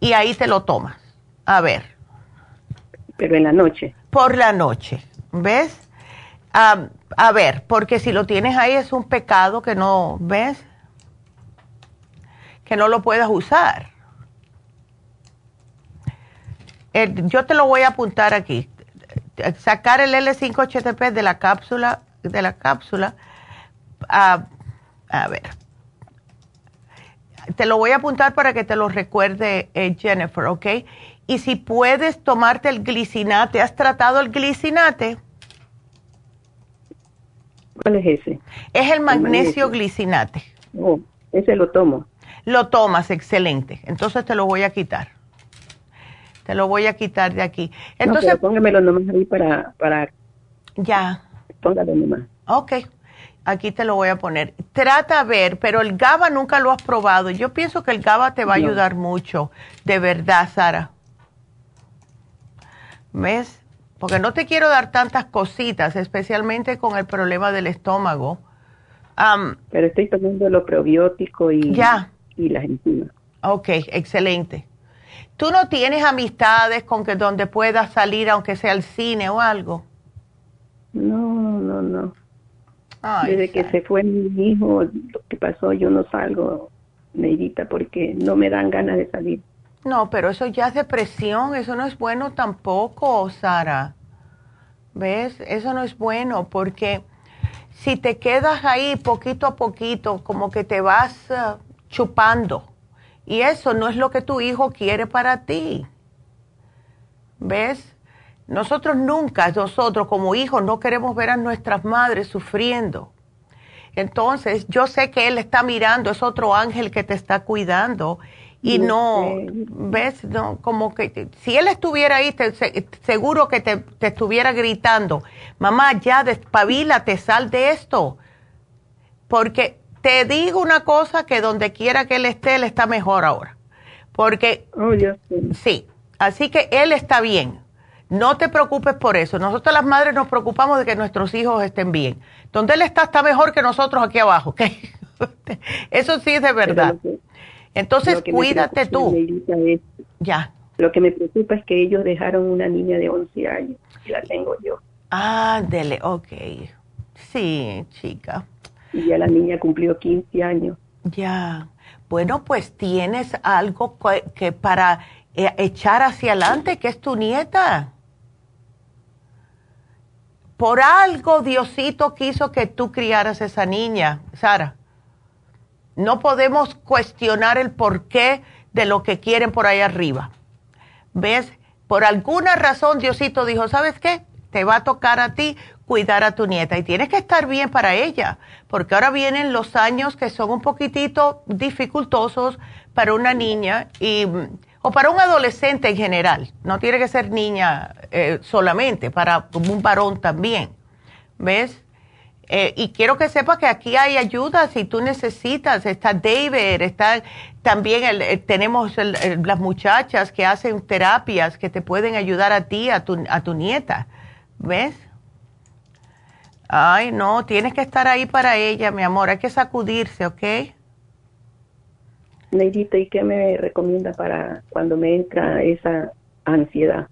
y ahí te lo tomas. A ver pero en la noche. Por la noche, ¿ves? a ver, porque si lo tienes ahí es un pecado que no, ¿ves? Que no lo puedas usar. yo te lo voy a apuntar aquí. Sacar el L5-HTP de la cápsula, de la cápsula. a ver. Te lo voy a apuntar para que te lo recuerde eh, Jennifer, ¿ok? Y si puedes tomarte el glicinate. ¿Has tratado el glicinate? ¿Cuál es ese? Es el magnesio, glicinate. Oh, ese lo tomo. Lo tomas, excelente. Entonces te lo voy a quitar. Te lo voy a quitar de aquí. Entonces, no, póngamelo nomás ahí para, para... Ya. Póngalo nomás. Ok. Aquí te lo voy a poner. Trata a ver, pero el GABA nunca lo has probado. Yo pienso que el GABA te va a ayudar mucho. De verdad, Sara. ¿Ves? Porque no te quiero dar tantas cositas, especialmente con el problema del estómago. Pero estoy tomando lo probiótico y, ya. y las enzimas. Ok, excelente. ¿Tú no tienes amistades con que donde puedas salir, aunque sea al cine o algo? No, no, no. Desde que se fue mi hijo, lo que pasó, yo no salgo, Neidita, porque no me dan ganas de salir. No, pero eso ya es depresión, eso no es bueno tampoco, Sara. ¿Ves? Eso no es bueno porque si te quedas ahí poquito a poquito, como que te vas eh, chupando. Y eso no es lo que tu hijo quiere para ti. ¿Ves? Nosotros nunca, nosotros como hijos, no queremos ver a nuestras madres sufriendo. Entonces, yo sé que él está mirando, es otro ángel que te está cuidando y no, ves, no, como que si él estuviera ahí, seguro que te, estuviera gritando, mamá, ya despabilate, sal de esto. Porque te digo una cosa, que donde quiera que él esté, él está mejor ahora. Porque, oh, sí, así que él está bien. No te preocupes por eso. Nosotros las madres nos preocupamos de que nuestros hijos estén bien. Donde él está, está mejor que nosotros aquí abajo, ¿ok? (laughs) eso sí es de verdad. Entonces, cuídate tú. ya. Lo que me preocupa es que ellos dejaron una niña de 11 años y la tengo yo. Ah, dele, ok. Sí, chica. Y ya la niña cumplió 15 años. Ya. Bueno, pues tienes algo que, para eh, echar hacia adelante, que es tu nieta. Por algo Diosito quiso que tú criaras esa niña, Sara. No podemos cuestionar el porqué de lo que quieren por ahí arriba. ¿Ves? Por alguna razón Diosito dijo, ¿sabes qué? Te va a tocar a ti cuidar a tu nieta y tienes que estar bien para ella, porque ahora vienen los años que son un poquitito dificultosos para una niña y, o para un adolescente en general. No tiene que ser niña eh, solamente, para un varón también. ¿Ves? Eh, y quiero que sepas que aquí hay ayuda si tú necesitas. Está David, está también el, tenemos las muchachas que hacen terapias que te pueden ayudar a ti, a tu, a tu nieta. ¿Ves? Ay, no, tienes que estar ahí para ella, mi amor. Hay que sacudirse, ¿ok? Neidita, ¿y qué me recomienda para cuando me entra esa ansiedad?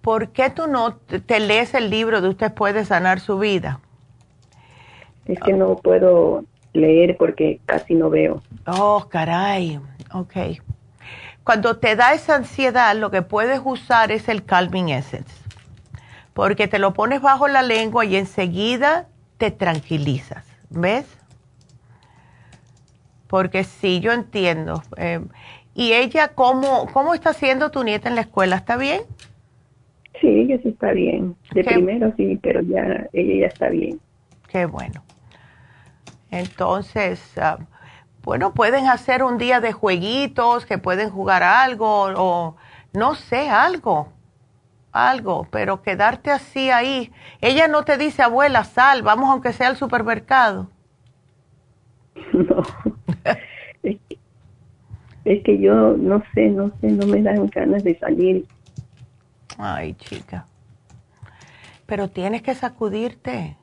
¿Por qué tú no te lees el libro de Usted puede sanar su vida? Es que no puedo leer porque casi no veo. Oh, caray. Ok. Cuando te da esa ansiedad, lo que puedes usar es el Calming Essence porque te lo pones bajo la lengua y enseguida te tranquilizas, ¿ves? Porque sí, yo entiendo. Eh, ¿Y ella cómo, cómo está haciendo tu nieta en la escuela? ¿Está bien? Sí, ella sí está bien. De primero sí, pero ya ella ya está bien. Qué bueno. Entonces, ah, bueno, pueden hacer un día de jueguitos, que pueden jugar algo o no sé, algo algo, pero quedarte así ahí. Ella no te dice, abuela, sal, vamos aunque sea al supermercado. (laughs) No. es, que, yo no sé, no sé, no me dan ganas de salir. Ay, chica. Pero tienes que sacudirte.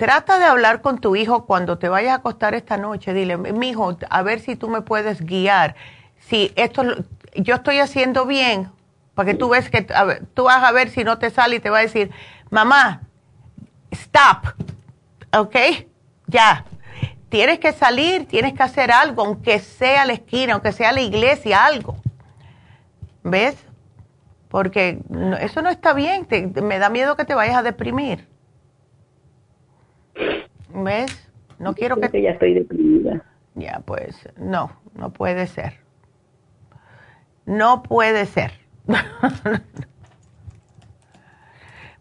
Trata de hablar con tu hijo cuando te vayas a acostar esta noche. Dile, mi hijo, a ver si tú me puedes guiar. Si esto yo estoy haciendo bien porque tú ves que tú vas a ver si no te sale y te va a decir, mamá, stop, ¿ok? Ya. Tienes que salir, tienes que hacer algo, aunque sea la esquina, aunque sea la iglesia, algo. ¿Ves? Porque eso no está bien, me da miedo que te vayas a deprimir. ¿Ves? No quiero que... que ya estoy deprimida. Ya, pues no, no puede ser. No puede ser. (laughs)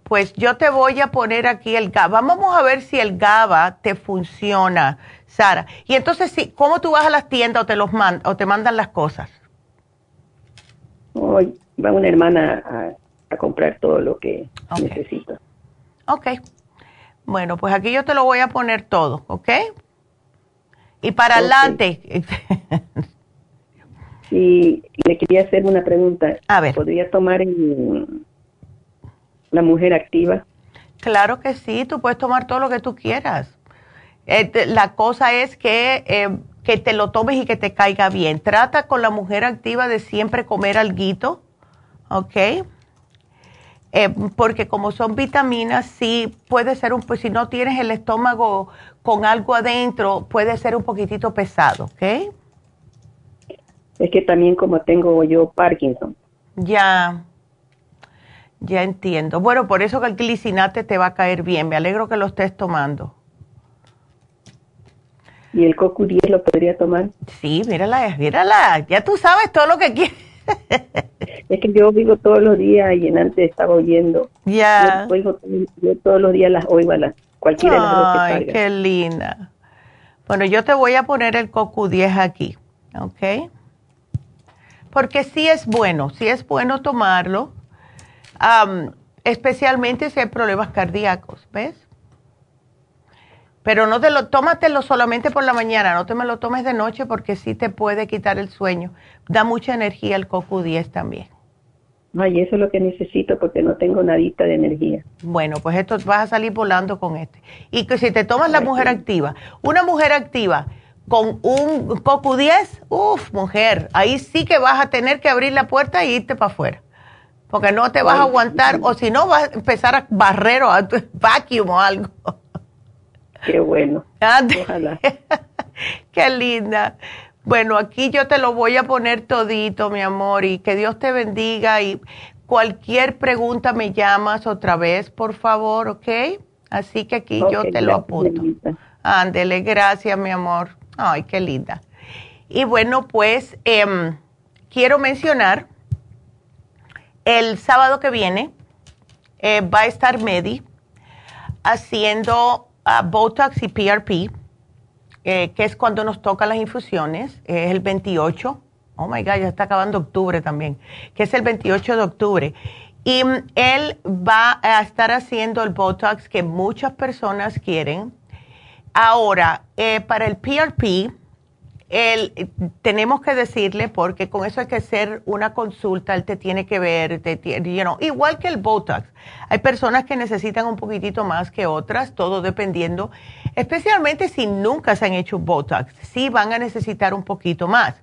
pues yo te voy a poner aquí el GABA. Vamos a ver si el GABA te funciona, Sara. Y entonces, ¿cómo tú vas a las tiendas o te, los o te mandan las cosas? Hoy va una hermana a, comprar todo lo que necesito. Ok. Bueno, pues aquí yo te lo voy a poner todo, ¿ok? Y para adelante. (laughs) Y le quería hacer una pregunta. A ver. ¿Podría tomar la mujer activa? Claro que sí, tú puedes tomar todo lo que tú quieras. Eh, la cosa es que, eh, que te lo tomes y que te caiga bien. Trata con la mujer activa de siempre comer alguito, ¿ok? Eh, porque como son vitaminas, sí puede ser un, pues si no tienes el estómago con algo adentro, puede ser un poquitito pesado, ¿ok? Es que también como tengo yo Parkinson. Ya, ya entiendo. Bueno, por eso que el glicinate te va a caer bien. Me alegro que lo estés tomando. ¿Y el CoQ10 lo podría tomar? Sí, mírala, mírala. Ya tú sabes todo lo que quieres. Es que yo vivo todos los días y en antes estaba oyendo. Ya. Yo, todos los días las oigo a las cualquiera Ay, qué linda. Bueno, yo te voy a poner el CoQ10 aquí, ¿ok? porque sí es bueno, sí es bueno tomarlo, especialmente si hay problemas cardíacos, ¿ves? Pero no te lo, tómatelo solamente por la mañana, no te me lo tomes de noche porque sí te puede quitar el sueño. Da mucha energía el coco 10 también. Ay, eso es lo que necesito porque no tengo nadita de energía. Bueno, pues esto vas a salir volando con este. Y que si te tomas la mujer activa, una mujer activa con un coco 10, uff, mujer, ahí sí que vas a tener que abrir la puerta e irte para afuera. Porque no te vas a aguantar, o si no, vas a empezar a barrer o a vacuum o algo. Qué bueno. Ojalá. (laughs) Qué linda. Bueno, aquí yo te lo voy a poner todito, mi amor, y que Dios te bendiga. Y cualquier pregunta me llamas otra vez, por favor, ¿ok? Así que aquí yo te lo apunto. Ándele, gracias, mi amor. Ay, qué linda. Y bueno, pues em, quiero mencionar, el sábado que viene eh, va a estar Medi haciendo uh, Botox y PRP que es cuando nos tocan las infusiones, es el 28. Oh my God, ya está acabando octubre también, que es el 28 de octubre. Y mm, él va a estar haciendo el Botox que muchas personas quieren. Ahora, eh, para el PRP, él, tenemos que decirle, porque con eso hay que hacer una consulta, él te tiene que ver, te, you igual que el Botox. Hay personas que necesitan un poquitito más que otras, todo dependiendo, especialmente si nunca se han hecho Botox, sí van a necesitar un poquito más.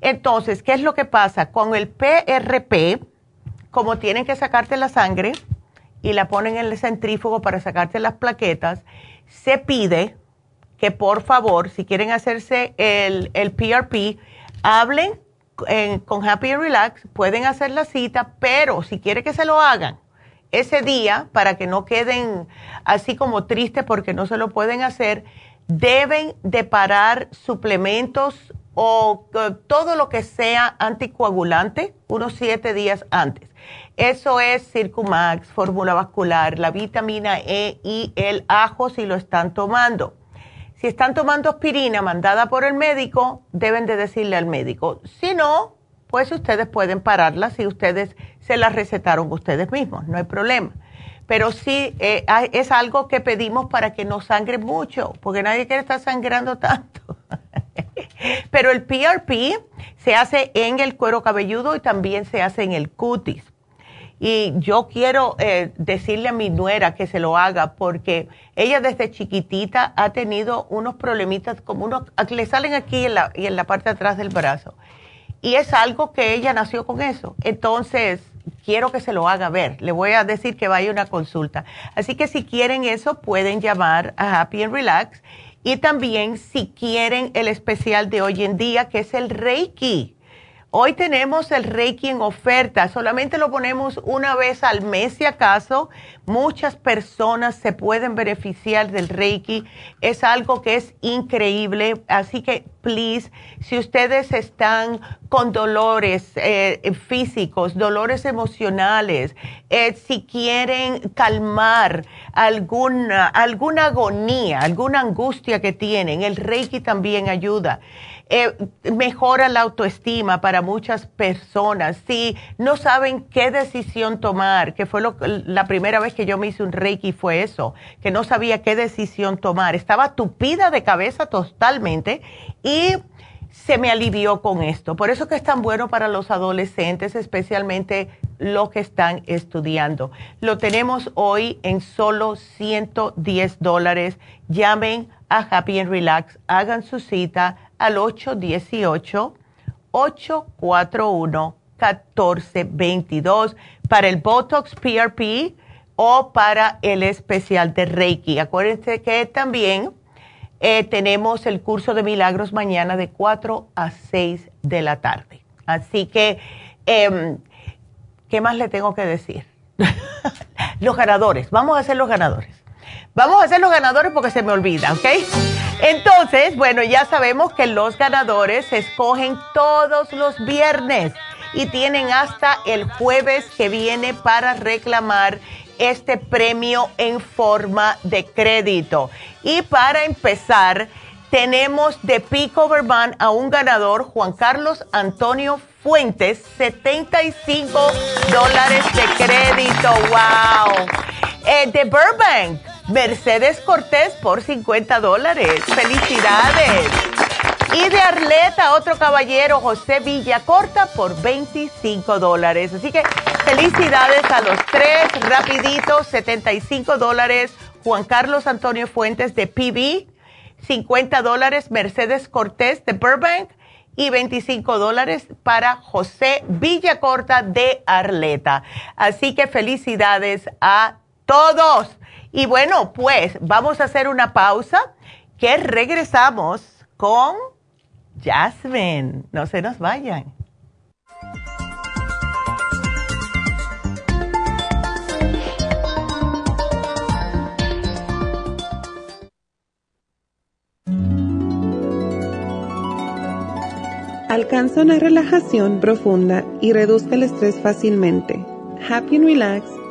Entonces, ¿qué es lo que pasa? Con el PRP, como tienen que sacarte la sangre y la ponen en el centrífugo para sacarte las plaquetas, se pide que por favor, si quieren hacerse el, el PRP, hablen con Happy and Relax, pueden hacer la cita, pero si quieren que se lo hagan ese día, para que no queden así como tristes porque no se lo pueden hacer, deben de parar suplementos o todo lo que sea anticoagulante unos siete días antes. Eso es Circumax, fórmula vascular, la vitamina E y el ajo si lo están tomando. Si están tomando aspirina mandada por el médico, deben de decirle al médico. Si no, pues ustedes pueden pararla si ustedes se la recetaron ustedes mismos, no hay problema. Pero sí eh, es algo que pedimos para que no sangre mucho, porque nadie quiere estar sangrando tanto. (laughs) Pero el PRP se hace en el cuero cabelludo y también se hace en el cutis. Y yo quiero eh, decirle a mi nuera que se lo haga porque ella desde chiquitita ha tenido unos problemitas como unos, le salen aquí en la, y en la parte de atrás del brazo. Y es algo que ella nació con eso. Entonces, quiero que se lo haga ver. Le voy a decir que vaya una consulta. Así que si quieren eso, pueden llamar a Happy and Relax. Y también si quieren el especial de hoy en día, que es el Reiki Hoy tenemos el Reiki en oferta, solamente lo ponemos una vez al mes si acaso. Muchas personas se pueden beneficiar del Reiki, es algo que es increíble, así que please, si ustedes están con dolores eh, físicos, dolores emocionales, eh, si quieren calmar alguna, alguna agonía, alguna angustia que tienen, el Reiki también ayuda. Eh, mejora la autoestima para muchas personas. Si no saben qué decisión tomar, que fue la primera vez que yo me hice un Reiki fue eso, que no sabía qué decisión tomar. Estaba tupida de cabeza totalmente y se me alivió con esto. Por eso que es tan bueno para los adolescentes, especialmente los que están estudiando. Lo tenemos hoy en solo 110 dólares. Llamen a Happy and Relax, hagan su cita al 818-841-1422 para el Botox PRP o para el especial de Reiki. Acuérdense que también eh, tenemos el curso de milagros mañana de 4 a 6 de la tarde. Así que, em, ¿qué más le tengo que decir? (laughs) los ganadores, vamos a hacer los ganadores. Vamos a hacer los ganadores porque se me olvida, ¿ok? Entonces, bueno, ya sabemos que los ganadores se escogen todos los viernes y tienen hasta el jueves que viene para reclamar este premio en forma de crédito. Y para empezar, tenemos de Pico Verban a un ganador, Juan Carlos Antonio Fuentes, 75 dólares de crédito. ¡Wow! Eh, de Burbank Mercedes Cortés por 50 dólares. ¡Felicidades! Y de Arleta, otro caballero, José Villacorta, por 25 dólares. Así que felicidades a los tres, rapiditos, 75 dólares. Juan Carlos Antonio Fuentes de PB, 50 dólares. Mercedes Cortés de Burbank y 25 dólares para José Villacorta de Arleta. Así que felicidades a todos. Y bueno, pues vamos a hacer una pausa que regresamos con Jasmine. No se nos vayan. Alcanza una relajación profunda y reduzca el estrés fácilmente. Happy and Relax,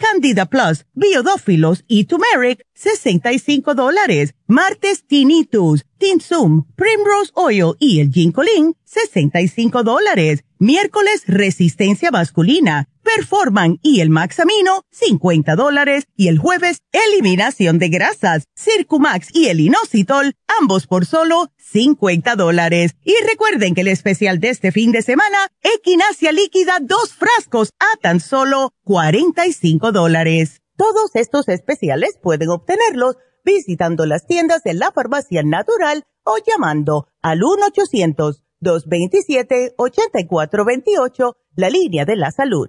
Candida Plus, Biodófilos y Turmeric, 65 dólares. Martes, Tinnitus, Tinsum, Primrose Oil y el Ginkolin, 65 dólares. Miércoles, Resistencia Masculina, Performan y el Maxamino, 50 dólares. Y el jueves, Eliminación de Grasas, Circumax y el Inositol, ambos por solo 50 dólares. Y recuerden que el especial de este fin de semana, Equinacia Líquida, dos frascos a tan solo 45 dólares. Todos estos especiales pueden obtenerlos visitando las tiendas de la farmacia natural o llamando al 1-800-227-8428, la línea de la salud.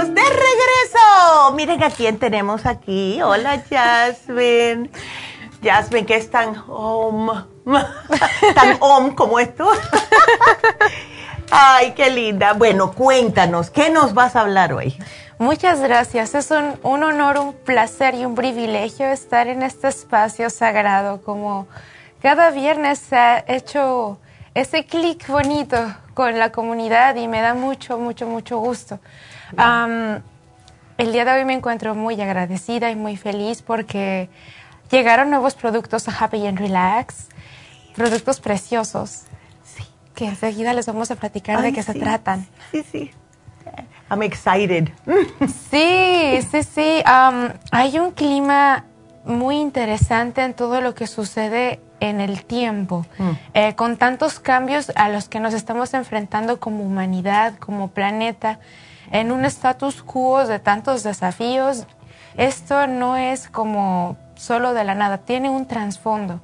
Estamos de regreso. Miren a quién tenemos aquí. Hola, Jasmine. Jasmine, que es tan om, (laughs) tan om como esto. Ay, qué linda. Bueno, cuéntanos, ¿qué nos vas a hablar hoy? Muchas gracias. Es un, un honor, un placer y un privilegio estar en este espacio sagrado. Como cada viernes se ha hecho ese clic bonito con la comunidad y me da mucho, mucho, mucho gusto el día de hoy me encuentro muy agradecida y muy feliz porque llegaron nuevos productos a Happy and Relax, productos preciosos. Sí. Que enseguida les vamos a platicar de qué se tratan. Sí, sí. I'm excited. (laughs) sí, sí, sí. hay un clima muy interesante en todo lo que sucede en el tiempo, mm. eh, con tantos cambios a los que nos estamos enfrentando como humanidad, como planeta en un status quo de tantos desafíos, esto no es como solo de la nada, tiene un trasfondo.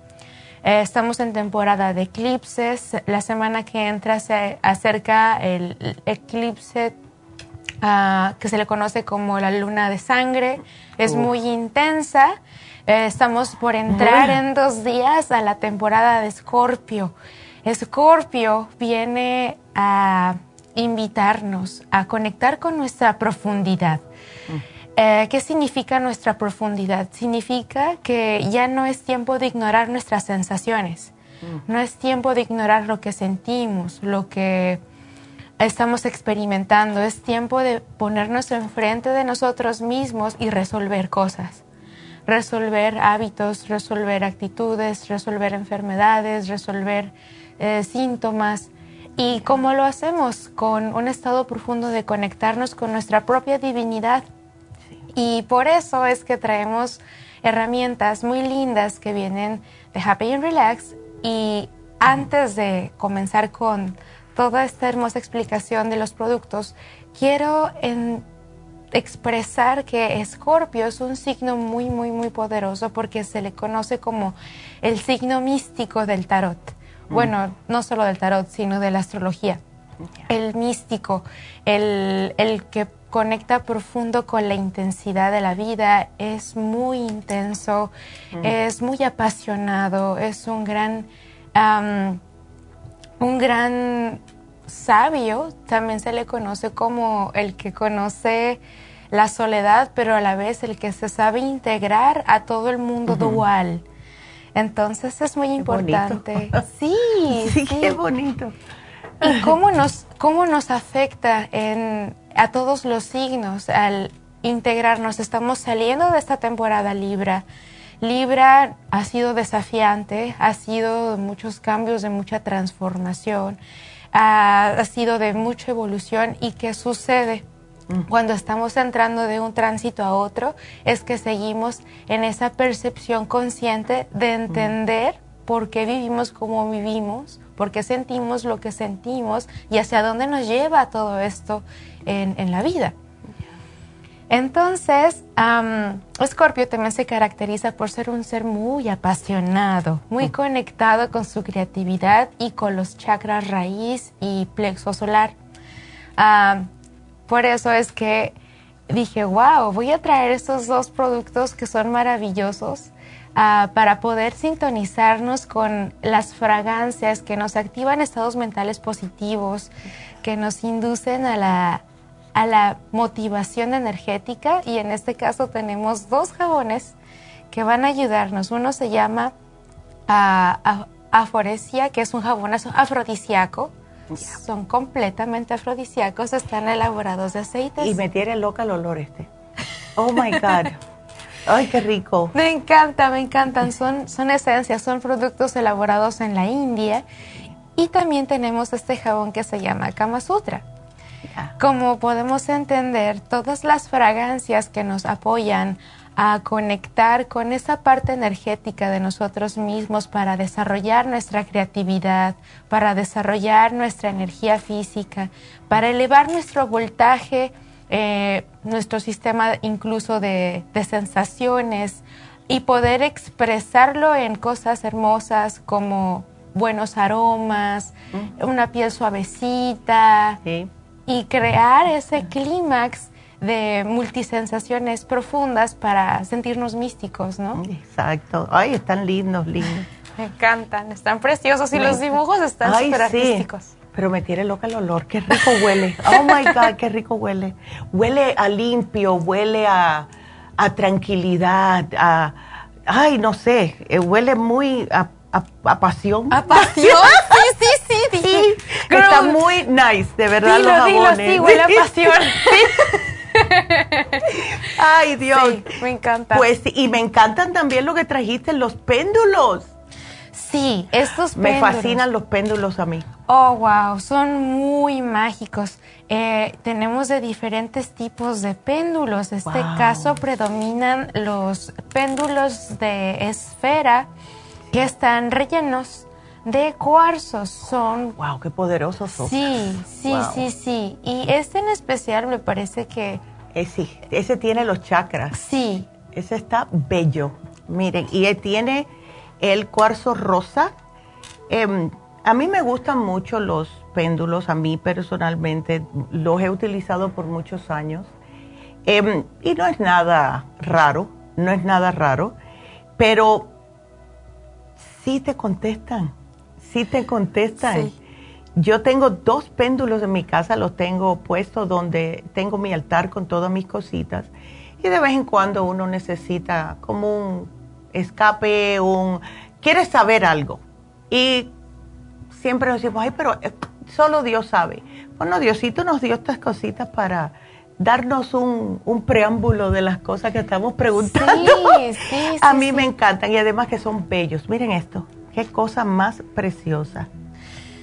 Eh, estamos en temporada de eclipses. La semana que entra se acerca el eclipse ah, que se le conoce como la luna de sangre. Es muy intensa. Eh, estamos por entrar en dos días a la temporada de Escorpio. Escorpio viene a invitarnos a conectar con nuestra profundidad. Eh, ¿Qué significa nuestra profundidad? Significa que ya no es tiempo de ignorar nuestras sensaciones, no es tiempo de ignorar lo que sentimos, lo que estamos experimentando, es tiempo de ponernos enfrente de nosotros mismos y resolver cosas resolver hábitos, resolver actitudes, resolver enfermedades, resolver eh, síntomas. ¿Y cómo lo hacemos? Con un estado profundo de conectarnos con nuestra propia divinidad. Y por eso es que traemos herramientas muy lindas que vienen de Happy and Relax. Y antes de comenzar con toda esta hermosa explicación de los productos, quiero en expresar que Escorpio es un signo muy, muy, muy poderoso porque se le conoce como el signo místico del tarot. Bueno, no solo del tarot, sino de la astrología. El místico, el, el, que conecta profundo con la intensidad de la vida, es muy intenso, mm. es muy apasionado, es un gran, un gran sabio, también se le conoce como el que conoce la soledad, pero a la vez el que se sabe integrar a todo el mundo dual. Entonces es muy importante. (laughs) Sí, sí, qué bonito. ¿Y cómo nos, cómo nos afecta en, a todos los signos al integrarnos? Estamos saliendo de esta temporada Libra. Libra ha sido desafiante, ha sido de muchos cambios, de mucha transformación, ha, ha sido de mucha evolución. ¿Y qué sucede? Cuando estamos entrando de un tránsito a otro, es que seguimos en esa percepción consciente de entender por qué vivimos como vivimos, por qué sentimos lo que sentimos y hacia dónde nos lleva todo esto en, la vida. Entonces, um, Scorpio también se caracteriza por ser un ser muy apasionado, muy conectado con su creatividad y con los chakras raíz y plexo solar. Por eso es que dije, wow, voy a traer estos dos productos que son maravillosos ah, para poder sintonizarnos con las fragancias que nos activan estados mentales positivos, que nos inducen a la, a la motivación energética. Y en este caso tenemos dos jabones que van a ayudarnos. Uno se llama uh, Aforesia, que es un jabón afrodisíaco son completamente afrodisíacos, están elaborados de aceites. Y me tiene loca el olor este. Oh my God. (laughs) Ay, qué rico. Me encanta, me encantan. Son, son esencias, son productos elaborados en la India. Y también tenemos este jabón que se llama Kama Sutra. Como podemos entender, todas las fragancias que nos apoyan a conectar con esa parte energética de nosotros mismos para desarrollar nuestra creatividad, para desarrollar nuestra energía física, para elevar nuestro voltaje, eh, nuestro sistema incluso de, sensaciones y poder expresarlo en cosas hermosas como buenos aromas, una piel suavecita y crear ese clímax de multisensaciones profundas para sentirnos místicos, ¿no? Exacto. Ay, están lindos, lindos. Me encantan, están preciosos y los dibujos están súper artísticos. Pero me tiene loca el olor, qué rico huele. Oh my God, qué rico huele. Huele a limpio, huele a, tranquilidad, a. Ay, no sé, eh, huele muy a, pasión. ¿A pasión? (laughs) sí, sí, sí. sí. Está muy nice, de verdad, los jabones. sí, huele a (laughs) pasión. (laughs) Ay, Dios. me encanta. Pues, y me encantan también lo que trajiste, los péndulos. Sí, estos péndulos. Me fascinan los péndulos a mí. Oh, wow, son muy mágicos. Eh, tenemos de diferentes tipos de péndulos. En este caso predominan los péndulos de esfera que están rellenos de cuarzos. Son. ¡Wow! ¡Qué poderosos son! Sí, sí, sí, sí. Y este en especial me parece que. Eh, sí, ese tiene los chakras. Sí. Ese está bello. Miren, y él tiene el cuarzo rosa. Em, a mí me gustan mucho los péndulos, a mí personalmente los he utilizado por muchos años. Em, y no es nada raro, no es nada raro, pero sí te contestan sí te contestan. Yo tengo dos péndulos en mi casa, los tengo puestos donde tengo mi altar con todas mis cositas. Y de vez en cuando uno necesita como un escape, un... Quieres saber algo. Y siempre nos decimos, ay, pero eh, solo Dios sabe. Bueno, Diosito nos dio estas cositas para darnos un, un preámbulo de las cosas que estamos preguntando. Sí, sí, (laughs) A mí me encantan y además que son bellos. Miren esto, qué cosa más preciosa.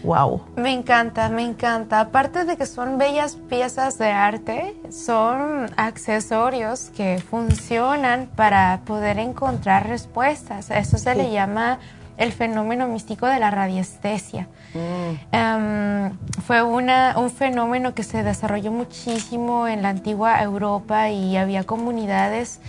Wow. Me encanta, me encanta. Aparte de que son bellas piezas de arte, son accesorios que funcionan para poder encontrar respuestas. Eso se le llama el fenómeno místico de la radiestesia. Mm. Em, fue una, un fenómeno que se desarrolló muchísimo en la antigua Europa y había comunidades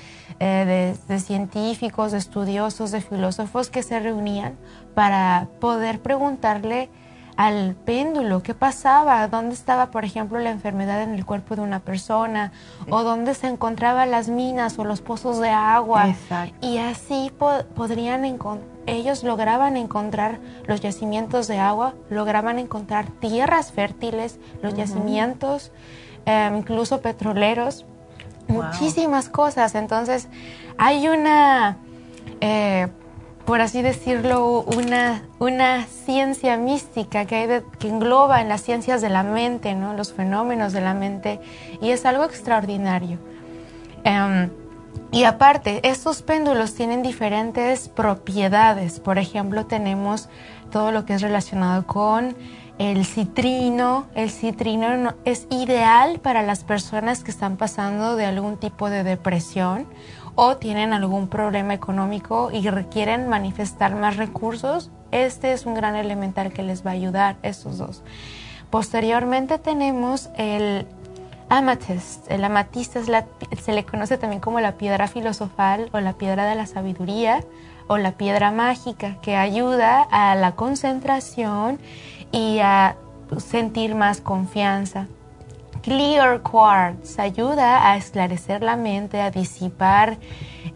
eh, de, de, científicos, de estudiosos, de filósofos que se reunían para poder preguntarle al péndulo, qué pasaba, dónde estaba, por ejemplo, la enfermedad en el cuerpo de una persona, o dónde se encontraban las minas o los pozos de agua. Y así podrían ellos lograban encontrar los yacimientos de agua, lograban encontrar tierras fértiles, los yacimientos, em, incluso petroleros, muchísimas cosas. Entonces, hay una... Eh, por así decirlo, una, una ciencia mística que, hay que engloba en las ciencias de la mente, ¿no? los fenómenos de la mente, y es algo extraordinario. Em, y aparte, estos péndulos tienen diferentes propiedades. Por ejemplo, tenemos todo lo que es relacionado con el citrino. El citrino es ideal para las personas que están pasando de algún tipo de depresión o tienen algún problema económico y requieren manifestar más recursos, este es un gran elemental que les va a ayudar, estos dos. Posteriormente tenemos el amethyst. El amatista se le conoce también como la piedra filosofal o la piedra de la sabiduría o la piedra mágica que ayuda a la concentración y a sentir más confianza. Clear Quartz ayuda a esclarecer la mente, a disipar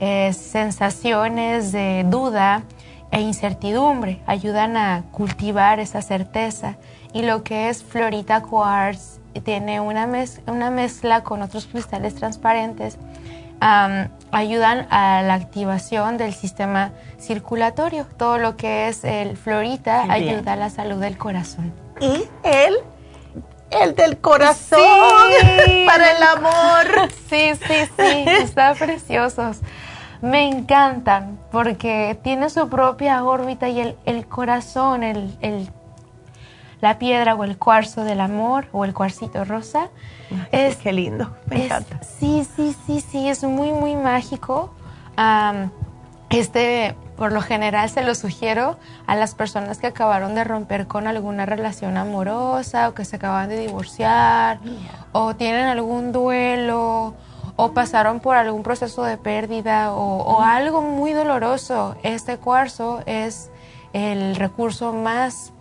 eh, sensaciones de duda e incertidumbre, ayudan a cultivar esa certeza. Y lo que es Florita Quartz tiene una, una mezcla con otros cristales transparentes, ayudan a la activación del sistema circulatorio. Todo lo que es el Florita ayuda a la salud del corazón. Y el el del corazón (laughs) para el amor. Sí, sí, sí, está preciosos. Me encantan porque tiene su propia órbita y el, corazón, el, la piedra o el cuarzo del amor o el cuarcito rosa. es, qué lindo, me encanta. Sí, sí, sí, sí, es muy, muy mágico. este por lo general se lo sugiero a las personas que acabaron de romper con alguna relación amorosa o que se acaban de divorciar o tienen algún duelo o pasaron por algún proceso de pérdida o, algo muy doloroso. Este cuarzo es el recurso más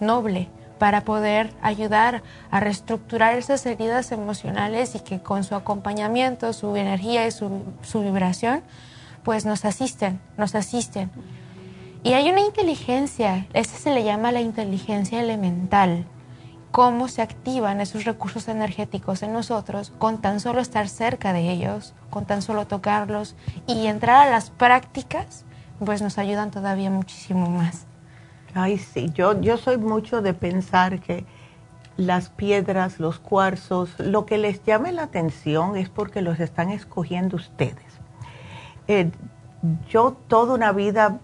noble para poder ayudar a reestructurar esas heridas emocionales y que con su acompañamiento, su energía y su, su vibración, pues nos asisten, nos asisten. Y hay una inteligencia, esa se le llama la inteligencia elemental, cómo se activan esos recursos energéticos en nosotros con tan solo estar cerca de ellos, con tan solo tocarlos y entrar a las prácticas, pues nos ayudan todavía muchísimo más. Ay, sí, yo, yo soy mucho de pensar que las piedras, los cuarzos, lo que les llame la atención es porque los están escogiendo ustedes. Eh, yo toda una vida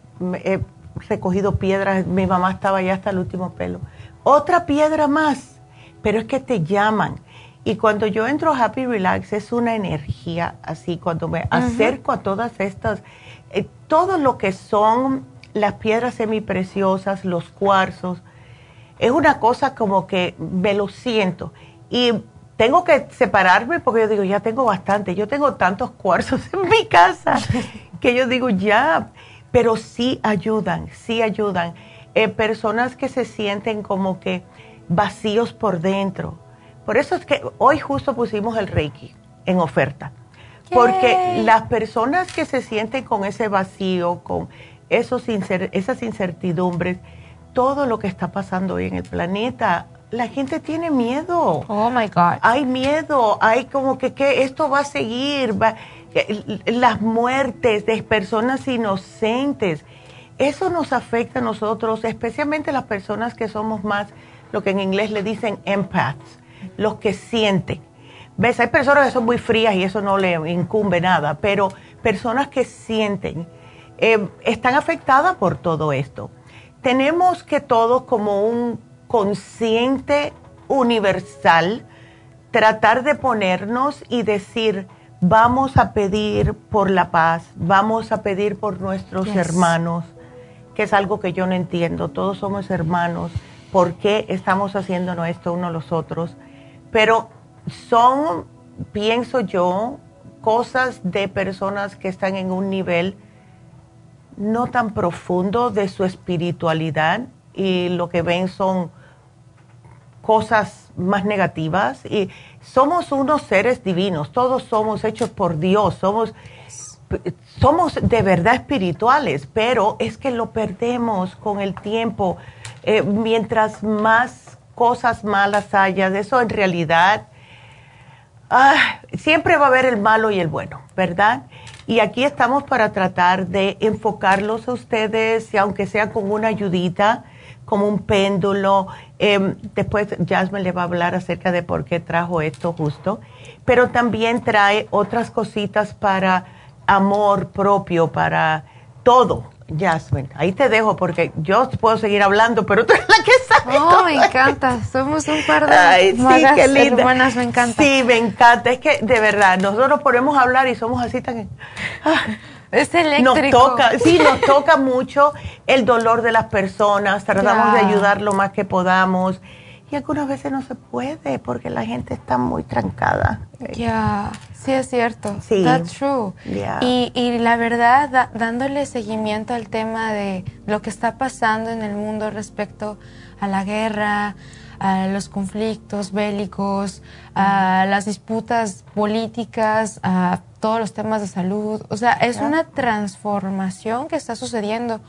he recogido piedras, mi mamá estaba ya hasta el último pelo. Otra piedra más, pero es que te llaman. Y cuando yo entro a Happy Relax es una energía así, cuando me acerco a todas estas, eh, todo lo que son las piedras semipreciosas, los cuarzos, es una cosa como que me lo siento. Y tengo que separarme porque yo digo, ya tengo bastante, yo tengo tantos cuarzos (laughs) en mi casa que yo digo, ya, pero sí ayudan, sí ayudan. Eh, personas que se sienten como que vacíos por dentro. Por eso es que hoy justo pusimos el Reiki en oferta. Porque las personas que se sienten con ese vacío, con esos esas incertidumbres, todo lo que está pasando hoy en el planeta, la gente tiene miedo. Oh my God. Hay miedo, hay como que, que esto va a seguir, va, las muertes de personas inocentes. Eso nos afecta a nosotros, especialmente las personas que somos más, lo que en inglés le dicen empaths, los que sienten. ¿Ves? Hay personas que son muy frías y eso no le incumbe nada, pero personas que sienten eh, están afectadas por todo esto. Tenemos que todos como un consciente universal tratar de ponernos y decir, vamos a pedir por la paz, vamos a pedir por nuestros hermanos, que es algo que yo no entiendo. Todos somos hermanos. ¿Por qué estamos haciendo esto unos los otros? Pero son, pienso yo, cosas de personas que están en un nivel no tan profundo de su espiritualidad y lo que ven son cosas más negativas y somos unos seres divinos, todos somos hechos por Dios, somos somos de verdad espirituales, pero es que lo perdemos con el tiempo. Eh, mientras más cosas malas haya, eso en realidad ah, siempre va a haber el malo y el bueno, ¿verdad? Y aquí estamos para tratar de enfocarlos a ustedes, y aunque sea con una ayudita, como un péndulo. Em, después Jasmine le va a hablar acerca de por qué trajo esto justo, pero también trae otras cositas para amor propio, para todo. Jasmine, ahí te dejo porque yo puedo seguir hablando, pero tú eres la que sabe. Oh, me encanta. Somos un par de Ay, sí, qué hermanas, me encanta. Sí, me encanta. Es que de verdad, nosotros podemos hablar y somos así tan. Ah, es eléctrico. Nos toca, sí, (laughs) nos toca mucho el dolor de las personas. Tratamos de ayudar lo más que podamos y algunas veces no se puede porque la gente está muy trancada. Ya, sí es cierto. Sí. That's true. Y, y, la verdad, dándole seguimiento al tema de lo que está pasando en el mundo respecto a la guerra, a los conflictos bélicos, a las disputas políticas, a todos los temas de salud. O sea, es una transformación que está sucediendo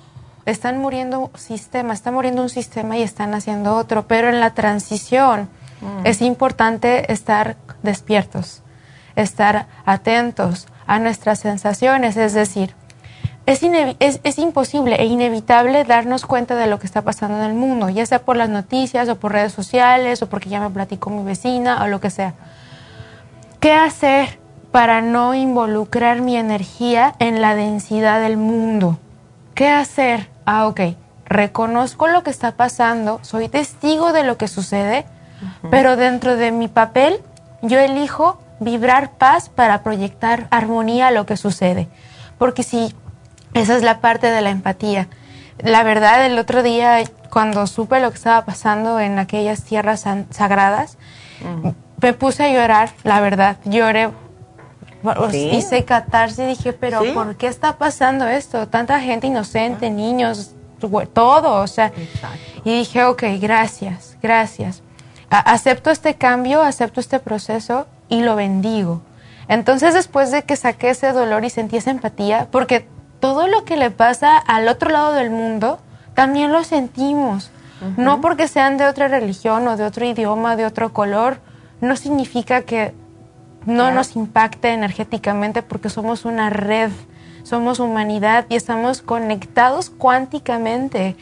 están muriendo sistemas, está muriendo un sistema y están haciendo otro, pero en la transición mm. es importante estar despiertos, estar atentos a nuestras sensaciones, es decir, es, es, es, imposible e inevitable darnos cuenta de lo que está pasando en el mundo, ya sea por las noticias o por redes sociales o porque ya me platicó mi vecina o lo que sea. ¿Qué hacer para no involucrar mi energía en la densidad del mundo? ¿Qué hacer ah, ok, reconozco lo que está pasando, soy testigo de lo que sucede, pero dentro de mi papel yo elijo vibrar paz para proyectar armonía a lo que sucede. Porque si esa es la parte de la empatía. La verdad, el otro día, cuando supe lo que estaba pasando en aquellas tierras sagradas, me puse a llorar, la verdad, lloré Hice catarse y dije, pero ¿por qué está pasando esto? Tanta gente inocente, niños, todo, o sea. Y dije, ok, gracias, gracias. acepto este cambio, acepto este proceso y lo bendigo. Entonces, después de que saqué ese dolor y sentí esa empatía, porque todo lo que le pasa al otro lado del mundo, también lo sentimos. No porque sean de otra religión o de otro idioma, de otro color, no significa que no nos impacte energéticamente porque somos una red, somos humanidad y estamos conectados cuánticamente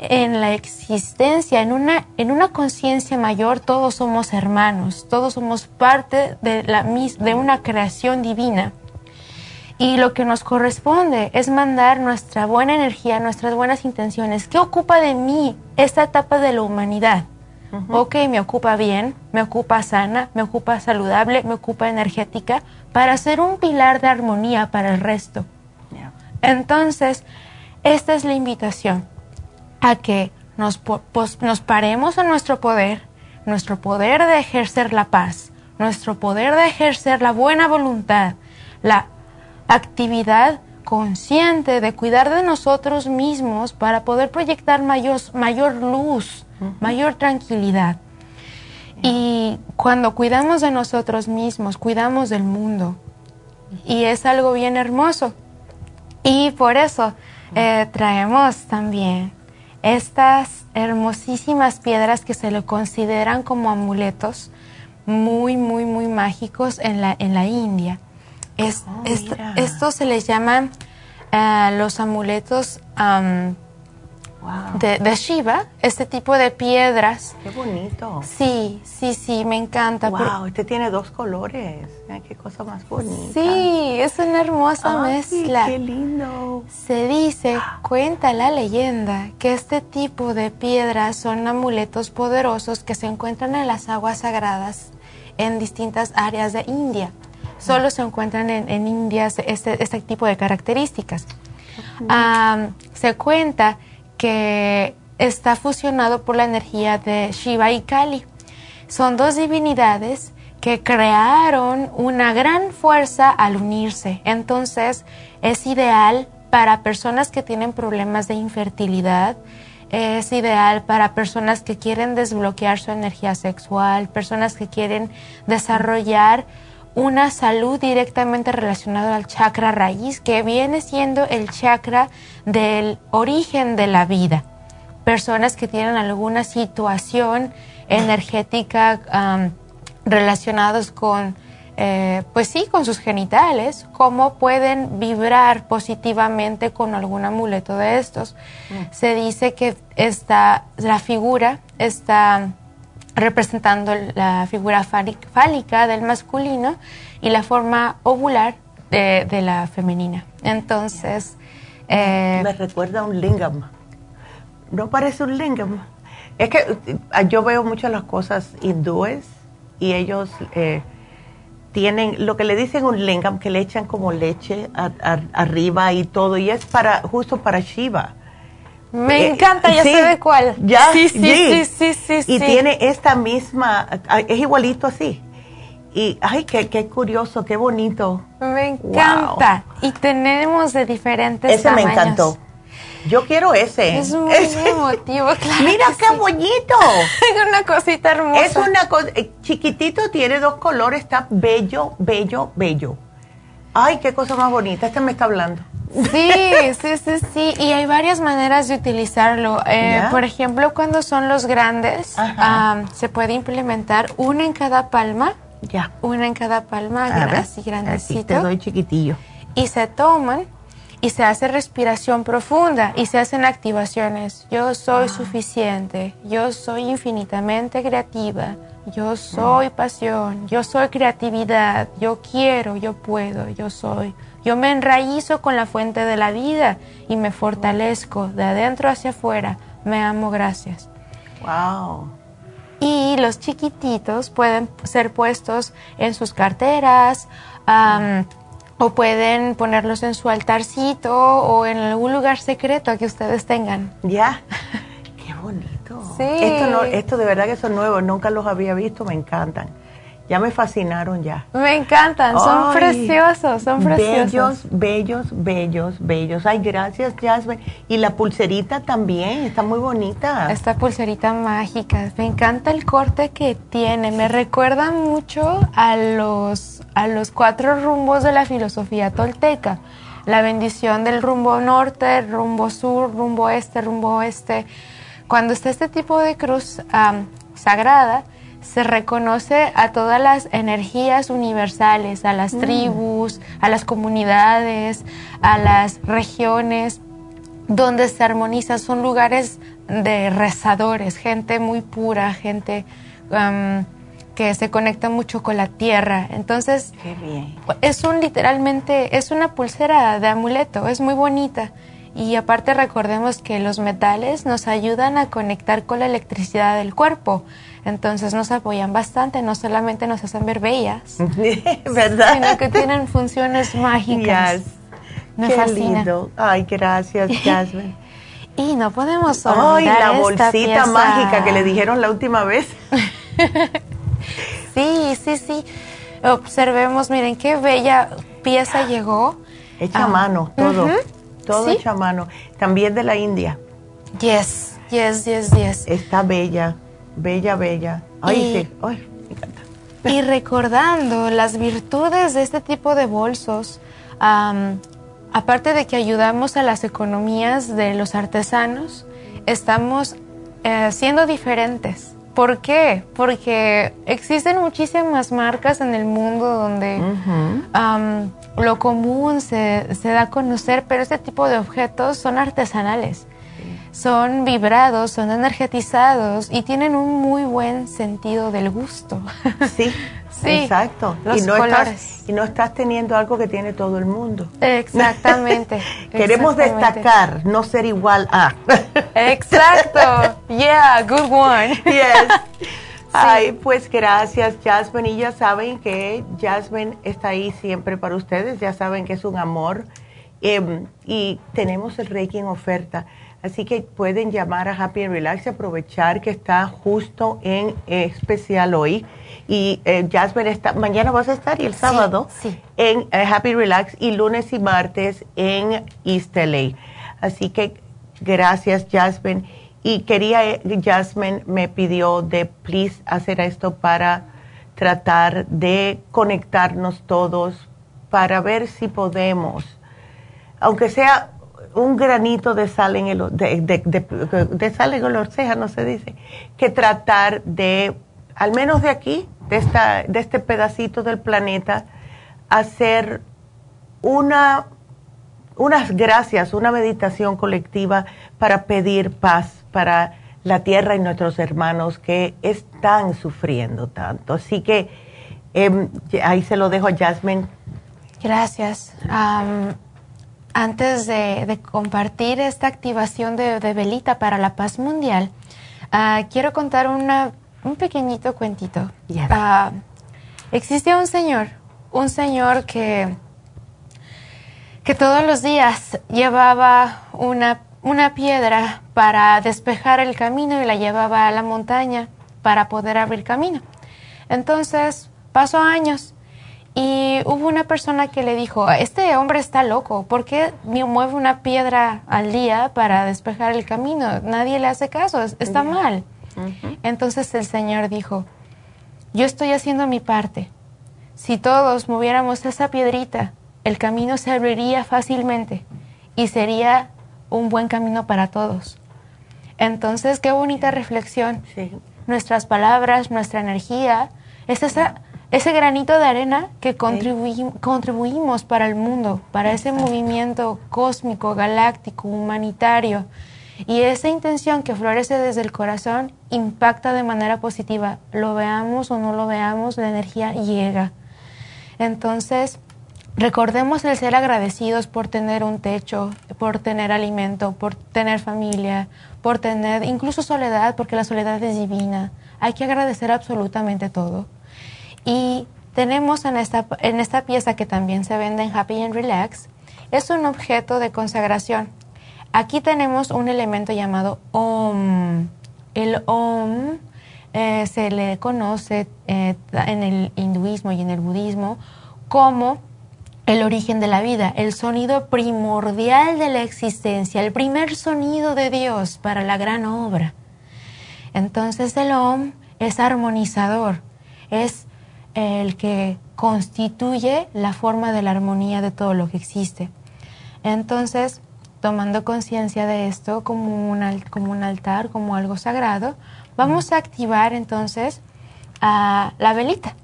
en la existencia, en una, en una conciencia mayor, todos somos hermanos, todos somos parte de, la, de una creación divina. Y lo que nos corresponde es mandar nuestra buena energía, nuestras buenas intenciones. ¿Qué ocupa de mí esta etapa de la humanidad? Ok, me ocupa bien, me ocupa sana, me ocupa saludable, me ocupa energética, para ser un pilar de armonía para el resto. Entonces, esta es la invitación a que nos, nos paremos a nuestro poder, nuestro poder de ejercer la paz, nuestro poder de ejercer la buena voluntad, la actividad consciente de cuidar de nosotros mismos para poder proyectar mayor, mayor luz, mayor tranquilidad. Y cuando cuidamos de nosotros mismos, cuidamos del mundo. Y es algo bien hermoso. Y por eso eh, traemos también estas hermosísimas piedras que se le consideran como amuletos muy, muy, muy mágicos en la, en la India. Es, Oh, esto, se les llaman eh, los amuletos am, de, de Shiva, este tipo de piedras. Qué bonito. Sí, sí, sí, me encanta. Wow, este tiene dos colores. Ay, qué cosa más bonita. Sí, es una hermosa Ay, mezcla. Qué lindo. Se dice, cuenta la leyenda, que este tipo de piedras son amuletos poderosos que se encuentran en las aguas sagradas en distintas áreas de India. Solo se encuentran en, en India este, este tipo de características. Se cuenta que está fusionado por la energía de Shiva y Kali. Son dos divinidades que crearon una gran fuerza al unirse. Entonces es ideal para personas que tienen problemas de infertilidad, es ideal para personas que quieren desbloquear su energía sexual, personas que quieren desarrollar una salud directamente relacionada al chakra raíz, que viene siendo el chakra del origen de la vida. Personas que tienen alguna situación energética am, relacionados con, eh, pues sí, con sus genitales, cómo pueden vibrar positivamente con algún amuleto de estos. Se dice que esta, la figura está representando la figura fáli- fálica del masculino y la forma ovular de, la femenina. Entonces, eh, Me recuerda a un lingam. No parece un lingam. Es que eh, yo veo muchas las cosas hindúes y ellos eh, tienen lo que le dicen un lingam, que le echan como leche arriba y todo, y es para justo para Shiva. Me Eh, encanta, ya de cuál. Ya, sí, sí, sí, sí, sí, Y tiene esta misma, es igualito así. Y, ay, qué, qué curioso, qué bonito. Me encanta. Y tenemos de diferentes Ese me encantó. Yo quiero ese. Es (laughs) muy emotivo, claro. Mira qué bonito. (laughs) Es una cosita hermosa. Es una cosa, eh, chiquitito, tiene dos colores, está bello, bello, bello. Ay, qué cosa más bonita, este me está hablando. Sí, sí, sí, sí. Y hay varias maneras de utilizarlo. Eh. Por ejemplo, cuando son los grandes, ah, se puede implementar una en cada palma. Ya. Una en cada palma, ver, así grandecito. te doy chiquitillo. y se toman y se hace respiración profunda y se hacen activaciones. Yo soy suficiente, yo soy infinitamente creativa, yo soy pasión, yo soy creatividad, yo quiero, yo puedo, yo soy. Yo me enraízo con la fuente de la vida y me fortalezco de adentro hacia afuera. Me amo, gracias. Wow. Y los chiquititos pueden ser puestos en sus carteras o pueden ponerlos en su altarcito o en algún lugar secreto que ustedes tengan. Ya. Qué bonito. Sí. Esto, no, esto de verdad que son nuevos, nunca los había visto, me encantan. Ya me fascinaron ya. Me encantan, son Ay, preciosos, son preciosos. Bellos, bellos, bellos, bellos. Ay, gracias, Jasmine. Y la pulserita también, está muy bonita. Esta pulserita mágica, me encanta el corte que tiene, me recuerda mucho a los, a los cuatro rumbos de la filosofía tolteca. La bendición del rumbo norte, rumbo sur, rumbo este, rumbo oeste. Cuando está este tipo de cruz am, sagrada, se reconoce a todas las energías universales, a las Mm. tribus, a las comunidades, a las regiones, donde se armoniza. Son lugares de rezadores, gente muy pura, gente um, que se conecta mucho con la tierra. Entonces, Qué bien. es un literalmente, es una pulsera de amuleto, es muy bonita. Y aparte recordemos que los metales nos ayudan a conectar con la electricidad del cuerpo. Entonces nos apoyan bastante, no solamente nos hacen ver bellas, (laughs) ¿Verdad? sino que tienen funciones mágicas. Yes. Me Qué fascina. lindo. Ay, gracias, (laughs) Jasmine. Y no podemos Ay, olvidar la esta bolsita pieza. mágica que le dijeron la última vez. (laughs) Sí, sí, sí. Observemos, miren qué bella pieza llegó. Hecha a Ah, mano, todo. ujú. Todo Sí. hecha a mano. También de la India. Yes, yes, yes, yes. Está bella, bella, bella. Ay, Y- sí. Ay, me encanta. Y recordando las virtudes de este tipo de bolsos, am, aparte de que ayudamos a las economías de los artesanos, estamos eh, siendo diferentes. ¿Por qué? Porque existen muchísimas marcas en el mundo donde lo común se, se, da a conocer, pero este tipo de objetos son artesanales, son vibrados, son energetizados y tienen un muy buen sentido del gusto. Sí, (laughs) sí exacto. y, no Estás, y no estás teniendo algo que tiene todo el mundo. Exactamente. (laughs) Queremos destacar, no ser igual a. (laughs) exacto. Yeah, good one. (laughs) Yes. Ay, pues gracias, Jasmine. Y ya saben que Jasmine está ahí siempre para ustedes. Ya saben que es un amor. Em, y tenemos el Reiki en oferta. Así que pueden llamar a Happy and Relax y aprovechar que está justo en especial hoy. Y eh, Jasmine está, mañana vas a estar y el sábado en eh, Happy Relax y lunes y martes en East LA. Así que gracias, Jasmine. Y quería, eh, Jasmine me pidió de please hacer esto para tratar de conectarnos todos para ver si podemos, aunque sea un granito de sal en el de, de, sal en el orceja, no se dice, que tratar de, al menos de aquí, de, esta, de este pedacito del planeta, hacer una, unas gracias, una meditación colectiva para pedir paz para la tierra y nuestros hermanos que están sufriendo tanto. Así que em, ahí se lo dejo a Jasmine. Gracias. antes de, compartir esta activación de, velita para la paz mundial, ah, quiero contar una, un pequeñito cuentito. Ah, existe un señor, un señor que, que todos los días llevaba una una piedra para despejar el camino y la llevaba a la montaña para poder abrir camino. Entonces pasó años y hubo una persona que le dijo, este hombre está loco, ¿por qué mueve una piedra al día para despejar el camino? Nadie le hace caso, está mal. Entonces el Señor dijo, yo estoy haciendo mi parte. Si todos moviéramos esa piedrita, el camino se abriría fácilmente y sería un buen camino para todos. Entonces, qué bonita reflexión. Nuestras palabras, nuestra energía, es esa, ese granito de arena que contribuimos para el mundo, para ese movimiento cósmico, galáctico, humanitario. Y esa intención que florece desde el corazón impacta de manera positiva. Lo veamos o no lo veamos, la energía llega. Entonces, Recordemos el ser agradecidos por tener un techo, por tener alimento, por tener familia, por tener incluso soledad, porque la soledad es divina. Hay que agradecer absolutamente todo. Y tenemos en esta, en esta pieza que también se vende en Happy and Relax, es un objeto de consagración. Aquí tenemos un elemento llamado Om. El Om eh, se le conoce eh, en el hinduismo y en el budismo como el origen de la vida, el sonido primordial de la existencia, el primer sonido de Dios para la gran obra. Entonces el OM es armonizador, es el que constituye la forma de la armonía de todo lo que existe. Entonces, tomando conciencia de esto como un, como un altar, como algo sagrado, vamos a activar entonces la velita.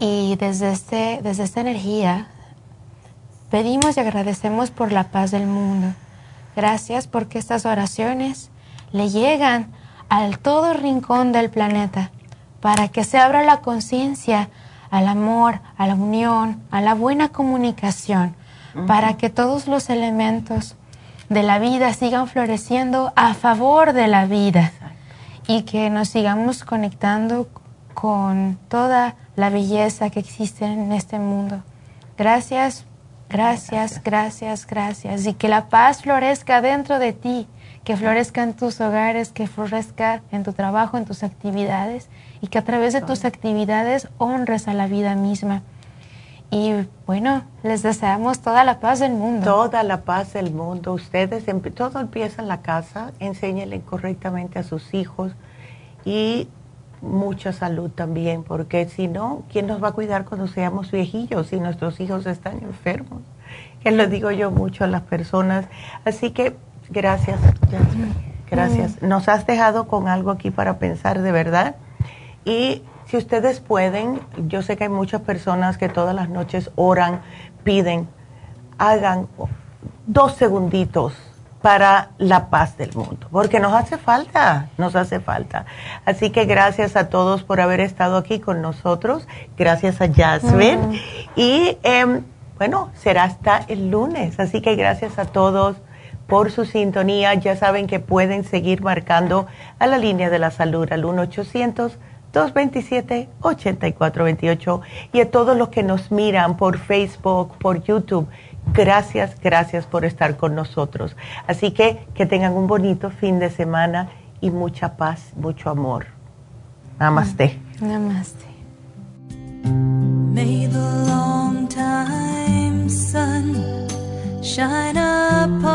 Y desde, este, desde esta energía pedimos y agradecemos por la paz del mundo. Gracias porque estas oraciones le llegan al todo rincón del planeta para que se abra la conciencia al amor, a la unión, a la buena comunicación, para que todos los elementos de la vida sigan floreciendo a favor de la vida y que nos sigamos conectando con toda la belleza que existe en este mundo. Gracias, gracias, gracias, gracias. Y que la paz florezca dentro de ti, que florezca en tus hogares, que florezca en tu trabajo, en tus actividades y que a través de tus actividades honres a la vida misma. Y bueno, les deseamos toda la paz del mundo. Toda la paz del mundo. Ustedes, todo empieza en la casa, enséñenle correctamente a sus hijos y mucha salud también, porque si no, ¿quién nos va a cuidar cuando seamos viejillos si nuestros hijos están enfermos? Que lo digo yo mucho a las personas. Así que Gracias, Gracias. Nos has dejado con algo aquí para pensar de verdad. Y ustedes pueden, yo sé que hay muchas personas que todas las noches oran, piden, hagan dos segunditos para la paz del mundo, porque nos hace falta, nos hace falta. Así que gracias a todos por haber estado aquí con nosotros, gracias a Jasmine mm. y em, bueno, será hasta el lunes, así que gracias a todos por su sintonía, ya saben que pueden seguir marcando a la línea de la salud al 1 800 227-8428 y a todos los que nos miran por Facebook, por YouTube. Gracias, gracias por estar con nosotros. Así que que tengan un bonito fin de semana y mucha paz, mucho amor. Namaste. Namaste. May the long time sun shine upon